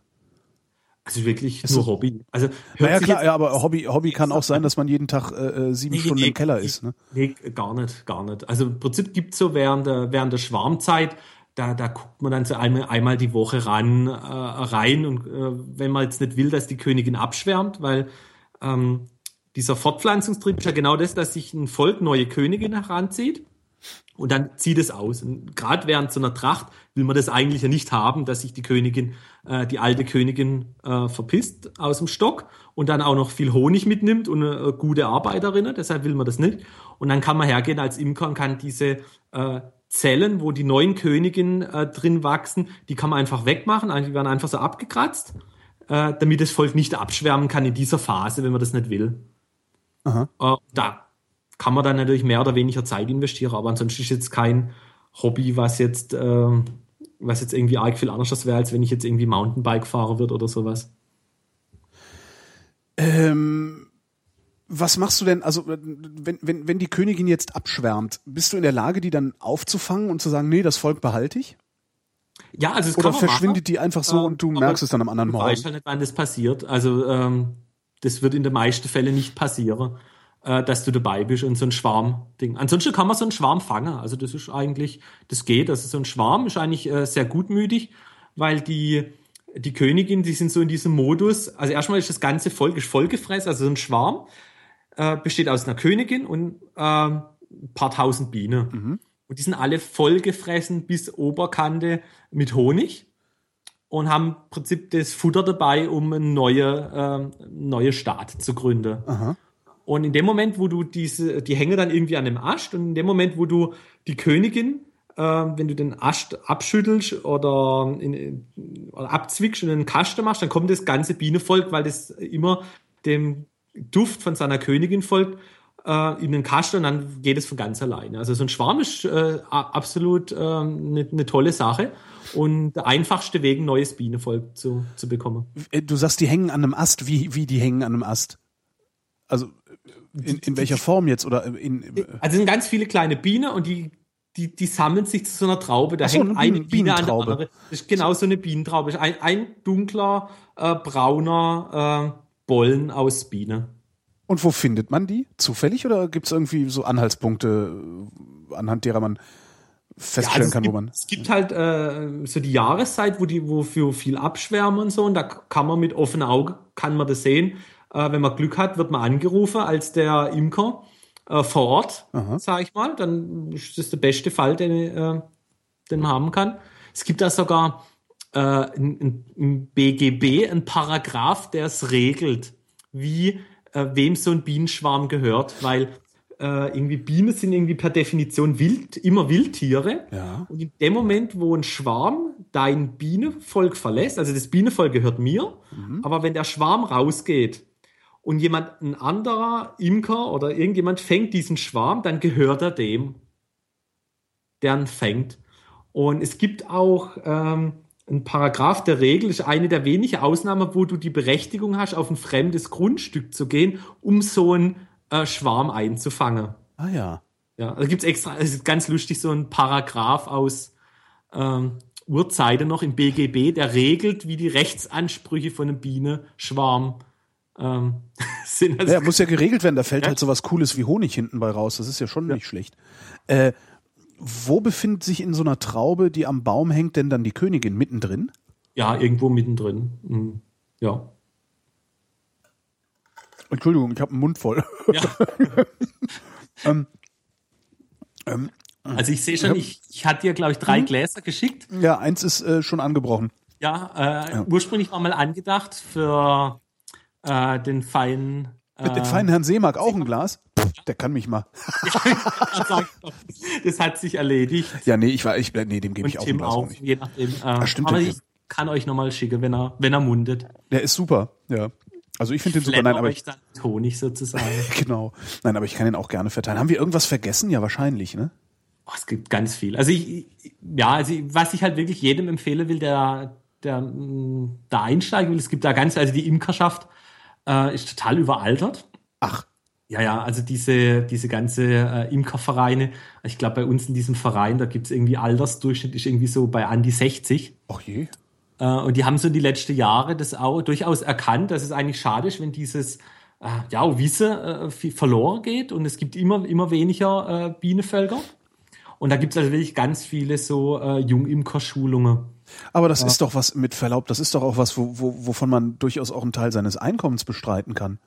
Also wirklich ist nur Hobby. Also naja klar, ja, aber Hobby, Hobby kann auch sein, dass man jeden Tag äh, äh sieben nee, Stunden nee, im Keller nee, ist. Ne? Nee, gar nicht, gar nicht. Also im Prinzip gibt's so während der, während der Schwarmzeit, da, da guckt man dann so einmal, einmal die Woche ran, äh, rein und äh, wenn man jetzt nicht will, dass die Königin abschwärmt, weil ähm, dieser Fortpflanzungstrieb ist ja genau das, dass sich ein Volk neue Königin heranzieht und dann zieht es aus. Und gerade während so einer Tracht will man das eigentlich ja nicht haben, dass sich die Königin, äh, die alte Königin äh, verpisst aus dem Stock und dann auch noch viel Honig mitnimmt und eine äh, gute Arbeiterin. Deshalb will man das nicht. Und dann kann man hergehen als Imker und kann diese äh, Zellen, wo die neuen Königinnen äh, drin wachsen, die kann man einfach wegmachen. Die werden einfach so abgekratzt, äh, damit das Volk nicht abschwärmen kann in dieser Phase, wenn man das nicht will. Aha. Äh, da kann man dann natürlich mehr oder weniger Zeit investieren, aber ansonsten ist jetzt kein Hobby, was jetzt, äh, was jetzt irgendwie arg viel anders wäre, als wenn ich jetzt irgendwie Mountainbike fahre wird oder sowas. Ähm, was machst du denn, also wenn, wenn, wenn die Königin jetzt abschwärmt, bist du in der Lage, die dann aufzufangen und zu sagen, nee, das Volk behalte ich? Ja, also es Oder verschwindet machen, die einfach so äh, und du merkst es dann am anderen Morgen? Ich weiß halt nicht, wann das passiert. Also ähm, das wird in den meisten Fällen nicht passieren äh, dass du dabei bist und so ein Schwarm-Ding. Ansonsten kann man so einen Schwarm fangen. Also das ist eigentlich, das geht. Also so ein Schwarm ist eigentlich äh, sehr gutmütig, weil die, die Königin, die sind so in diesem Modus. Also erstmal ist das ganze Volk ist vollgefressen. Also so ein Schwarm äh, besteht aus einer Königin und äh, ein paar tausend Bienen. Mhm. Und die sind alle vollgefressen bis Oberkante mit Honig und haben im Prinzip das Futter dabei, um einen neuen äh, neue Staat zu gründen. Aha. Und in dem Moment, wo du diese, die hängen dann irgendwie an dem Ast und in dem Moment, wo du die Königin, äh, wenn du den Ast abschüttelst oder, in, oder abzwickst und einen Kasten machst, dann kommt das ganze Bienenvolk, weil das immer dem Duft von seiner Königin folgt, äh, in den Kasten und dann geht es von ganz alleine. Also so ein Schwarm ist äh, absolut eine äh, ne, tolle Sache und der einfachste Weg, ein neues Bienenvolk zu, zu bekommen. Äh, du sagst, die hängen an einem Ast. Wie, wie die hängen an einem Ast? Also in, in welcher Form jetzt? Oder in, in also sind ganz viele kleine Bienen und die, die, die sammeln sich zu so einer Traube. Da so, hängt eine, eine Biene an der anderen. Das ist genau so eine Bienentraube. Ein, ein dunkler, äh, brauner äh, Bollen aus Biene. Und wo findet man die? Zufällig oder gibt es irgendwie so Anhaltspunkte, äh, anhand derer man feststellen ja, also kann, gibt, wo man. Es gibt halt äh, so die Jahreszeit, wo die, wofür viel abschwärmen und so, und da kann man mit offenem Auge kann man das sehen. Äh, wenn man Glück hat, wird man angerufen als der Imker äh, vor Ort, sage ich mal. Dann ist das der beste Fall, den, äh, den man haben kann. Es gibt da sogar äh, im BGB ein Paragraph, der es regelt, wie äh, wem so ein Bienenschwarm gehört, weil äh, irgendwie Bienen sind irgendwie per Definition wild, immer Wildtiere. Ja. Und in dem Moment, wo ein Schwarm dein Bienenvolk verlässt, also das Bienenvolk gehört mir, mhm. aber wenn der Schwarm rausgeht, und jemand, ein anderer Imker oder irgendjemand fängt diesen Schwarm, dann gehört er dem, der ihn fängt. Und es gibt auch ähm, ein Paragraph der Regel ist eine der wenigen Ausnahmen, wo du die Berechtigung hast, auf ein fremdes Grundstück zu gehen, um so einen äh, Schwarm einzufangen. Ah ja. Ja, da gibt's extra, es ist ganz lustig, so ein Paragraph aus ähm, Urzeiten noch im BGB, der regelt, wie die Rechtsansprüche von einem Bienenschwarm ähm, sind. Also, ja, muss ja geregelt werden, da fällt ja. halt sowas Cooles wie Honig hinten bei raus, das ist ja schon ja. nicht schlecht. Äh, wo befindet sich in so einer Traube, die am Baum hängt, denn dann die Königin mittendrin? Ja, irgendwo mittendrin. Mhm. Ja. Entschuldigung, ich habe einen Mund voll. Ja. ähm, ähm, also ich sehe schon, ich, ich hatte dir, glaube ich, drei mhm. Gläser geschickt. Ja, eins ist äh, schon angebrochen. Ja, äh, ja, ursprünglich war mal angedacht für äh, den feinen mit dem feinen Herrn Seemark auch ein Glas? Der kann mich mal. das hat sich erledigt. Ja, nee, ich war, ich, nee, dem gebe ich auch Tim. Auch, je nachdem. Äh, Ach, stimmt, aber ich kann euch nochmal schicken, wenn er, wenn er mundet. Der ist super, ja. Also ich finde den super. Nein, aber ich dann Honig sozusagen. genau. Nein, aber ich kann den auch gerne verteilen. Haben wir irgendwas vergessen? Ja, wahrscheinlich, ne? Oh, es gibt ganz viel. Also ich, ja, also was ich halt wirklich jedem empfehlen will, der, der da einsteigen will, es gibt da ganz, also die Imkerschaft äh, ist total überaltert. Ach. Ja, ja, also diese, diese ganze äh, Imkervereine, ich glaube bei uns in diesem Verein, da gibt's irgendwie Altersdurchschnitt ist irgendwie so bei an die 60. Ach je. Äh, und die haben so die letzten Jahre das auch durchaus erkannt, dass es eigentlich schade ist, wenn dieses äh, ja, Wiese äh, verloren geht und es gibt immer, immer weniger äh, Bienenvölker. Und da gibt's also wirklich ganz viele so äh, Jungimker-Schulungen. Aber das ja. ist doch was, mit Verlaub, das ist doch auch was, wo, wo, wovon man durchaus auch einen Teil seines Einkommens bestreiten kann.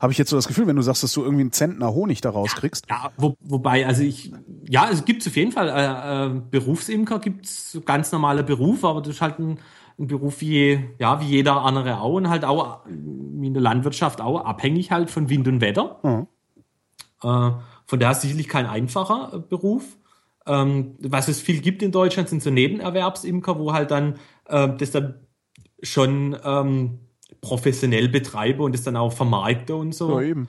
Habe ich jetzt so das Gefühl, wenn du sagst, dass du irgendwie einen Zentner Honig da rauskriegst? Ja, wo, wobei, also ich, ja, es gibt auf jeden Fall, äh, äh, Berufsimker gibt's ganz normale Beruf, aber das ist halt ein, ein Beruf wie, ja, wie jeder andere auch und halt auch, wie in der Landwirtschaft auch, abhängig halt von Wind und Wetter. Mhm. Äh, von daher sicherlich kein einfacher äh, Beruf. Ähm, was es viel gibt in Deutschland, sind so Nebenerwerbsimker, wo halt dann äh, das dann schon ähm, professionell betreibe und das dann auch vermarkte und so. Ja, eben.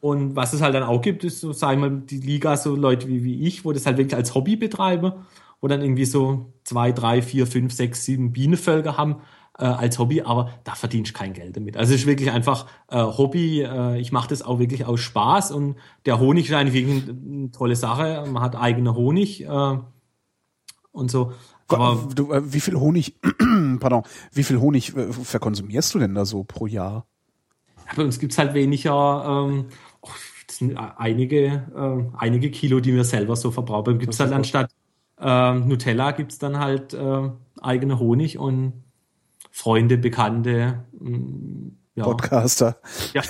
Und was es halt dann auch gibt, ist so, sagen wir mal, die Liga, so Leute wie, wie ich, wo das halt wirklich als Hobby betreibe, wo dann irgendwie so zwei, drei, vier, fünf, sechs, sieben Bienenvölker haben äh, als Hobby, aber da verdienst kein Geld damit. Also es ist wirklich einfach äh, Hobby. Äh, ich mache das auch wirklich aus Spaß und der Honig ist eigentlich wirklich eine tolle Sache. Man hat eigene Honig äh, und so. Aber du, äh, wie viel Honig, pardon, wie viel Honig äh, verkonsumierst du denn da so pro Jahr? Ja, bei uns gibt's halt weniger, ähm, oh, sind einige, äh, einige Kilo, die wir selber so verbrauchen. Gibt's halt anstatt äh, Nutella gibt's dann halt äh, eigene Honig und Freunde, Bekannte, mh, mm, ja. Podcaster. Ja.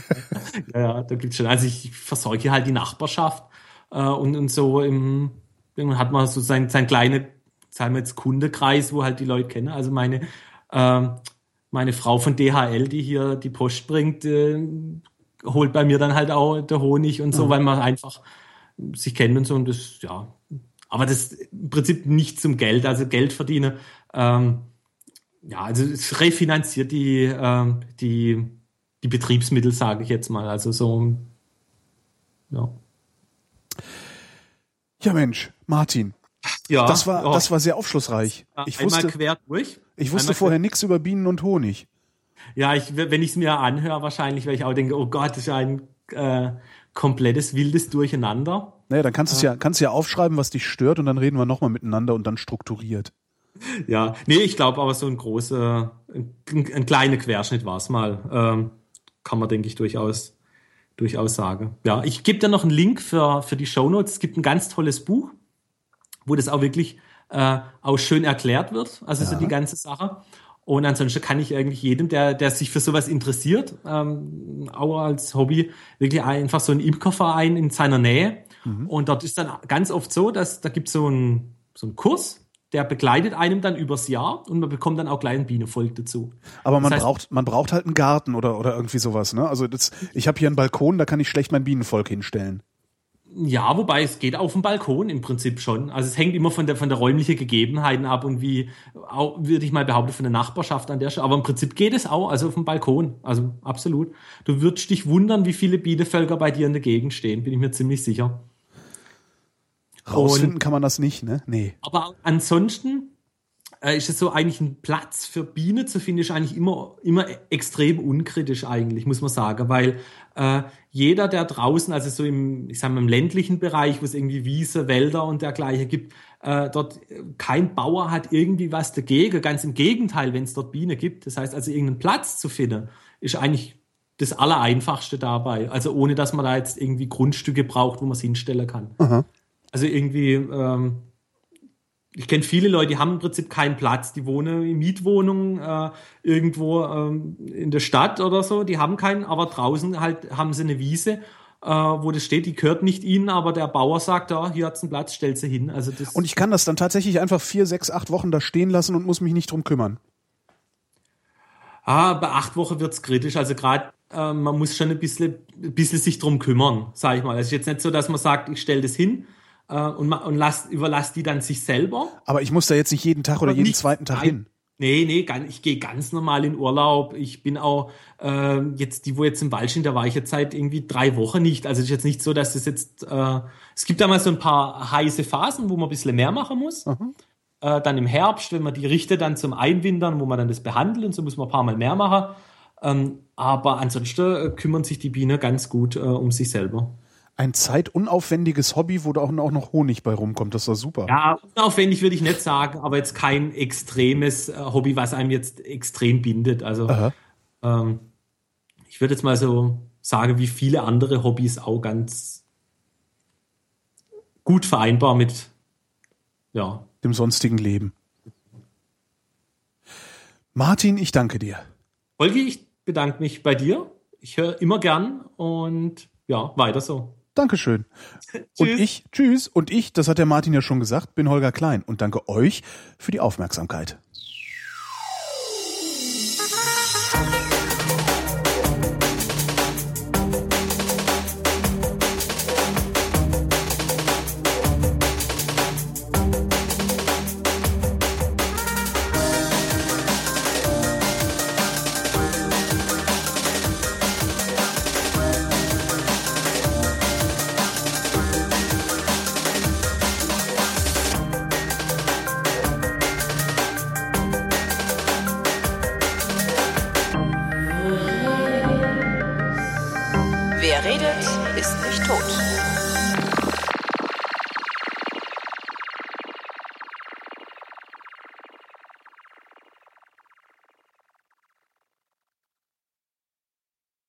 ja, ja, da gibt's schon. Also ich versorge halt die Nachbarschaft äh, und, und so im, dann hat man so sein, sein kleine, sagen wir jetzt Kundekreis, wo halt die Leute kennen. Also meine, äh, meine Frau von DHL, die hier die Post bringt, äh, holt bei mir dann halt auch der Honig und so, mhm. weil man einfach sich kennt und so und das, ja. Aber das im Prinzip nicht zum Geld, also Geld verdienen. Ähm, ja, also es refinanziert die, äh, die, die Betriebsmittel, sage ich jetzt mal. Also so, ja. Ja, Mensch, Martin. Ja, das war, oh. das war sehr aufschlussreich. Ich Einmal wusste, quer durch. Ich wusste Einmal vorher nichts über Bienen und Honig. Ja, ich, wenn ich es mir anhöre, wahrscheinlich, weil ich auch denke, oh Gott, das ist ein äh, komplettes wildes Durcheinander. Naja, dann kannst du äh, ja, kannst ja aufschreiben, was dich stört, und dann reden wir nochmal miteinander und dann strukturiert. Ja, nee, ich glaube aber so ein großer, ein, ein kleiner Querschnitt war es mal. Ähm, kann man, denke ich, durchaus, durchaus sagen. Ja, ich gebe dir noch einen Link für, für die Show Notes. Es gibt ein ganz tolles Buch, wo das auch wirklich äh, auch schön erklärt wird. Also ja. so die ganze Sache. Und ansonsten kann ich eigentlich jedem, der, der sich für sowas interessiert, ähm, auch als Hobby, wirklich einfach so einen Imkerverein in seiner Nähe. Mhm. Und dort ist dann ganz oft so, dass da gibt so ein so ein Kurs, der begleitet einem dann übers Jahr und man bekommt dann auch gleich ein Bienenvolk dazu. Aber man das heißt, braucht, man braucht halt einen Garten oder, oder irgendwie sowas, ne? Also das, ich habe hier einen Balkon, da kann ich schlecht mein Bienenvolk hinstellen. Ja, wobei es geht auf dem Balkon im Prinzip schon. Also es hängt immer von der von der räumlichen Gegebenheiten ab und wie auch, würde ich mal behaupten von der Nachbarschaft an der Stelle. Aber im Prinzip geht es auch, also auf dem Balkon. Also absolut. Du würdest dich wundern, wie viele Bienenvölker bei dir in der Gegend stehen, bin ich mir ziemlich sicher. Rausfinden und, kann man das nicht, ne? Nee. Aber ansonsten äh, ist es so eigentlich ein Platz für Bienen zu finden, ist eigentlich immer, immer extrem unkritisch eigentlich, muss man sagen, weil äh, jeder, der draußen, also so im, ich sag mal, im ländlichen Bereich, wo es irgendwie Wiese, Wälder und dergleichen gibt, äh, dort kein Bauer hat irgendwie was dagegen. Ganz im Gegenteil, wenn es dort Bienen gibt. Das heißt also, irgendeinen Platz zu finden, ist eigentlich das Allereinfachste dabei. Also ohne, dass man da jetzt irgendwie Grundstücke braucht, wo man es hinstellen kann. Aha. Also irgendwie, ähm, ich kenne viele Leute, die haben im Prinzip keinen Platz. Die wohnen in Mietwohnungen äh, irgendwo ähm, in der Stadt oder so. Die haben keinen, aber draußen halt haben sie eine Wiese, äh, wo das steht. Die gehört nicht ihnen, aber der Bauer sagt, ja, hier hat's einen Platz, stellt sie hin. Also das und ich kann das dann tatsächlich einfach vier, sechs, acht Wochen da stehen lassen und muss mich nicht drum kümmern. Ah, bei acht Wochen wird's kritisch. Also gerade äh, man muss schon ein bisschen, ein bisschen sich drum kümmern, sage ich mal. Es ist jetzt nicht so, dass man sagt, ich stelle das hin äh, und, und lass, überlass die dann sich selber. Aber ich muss da jetzt nicht jeden Tag oder jeden nicht, zweiten Tag nein, hin. Nee, nee, ich gehe ganz normal in Urlaub. Ich bin auch äh, jetzt, die, wo jetzt im Waldchen, da war ich jetzt seit irgendwie drei Wochen nicht. Also es ist jetzt nicht so, dass es jetzt, äh, es gibt da mal so ein paar heiße Phasen, wo man ein bisschen mehr machen muss. Mhm. Äh, dann im Herbst, wenn man die richtet dann zum Einwindern, wo man dann das behandelt und so muss man ein paar Mal mehr machen. Ähm, aber ansonsten äh, kümmern sich die Bienen ganz gut äh, um sich selber ein zeitunaufwendiges Hobby, wo da auch noch Honig bei rumkommt. Das war super. Ja, unaufwendig würde ich nicht sagen, aber jetzt kein extremes äh, Hobby, was einem jetzt extrem bindet. Also ähm, ich würde jetzt mal so sagen, wie viele andere Hobbys auch ganz gut vereinbar mit ja. dem sonstigen Leben. Martin, ich danke dir. Holgi, ich bedanke mich bei dir. Ich höre immer gern und ja, weiter so. Dankeschön. und ich, tschüss. Und ich, das hat der Martin ja schon gesagt, bin Holger Klein und danke euch für die Aufmerksamkeit.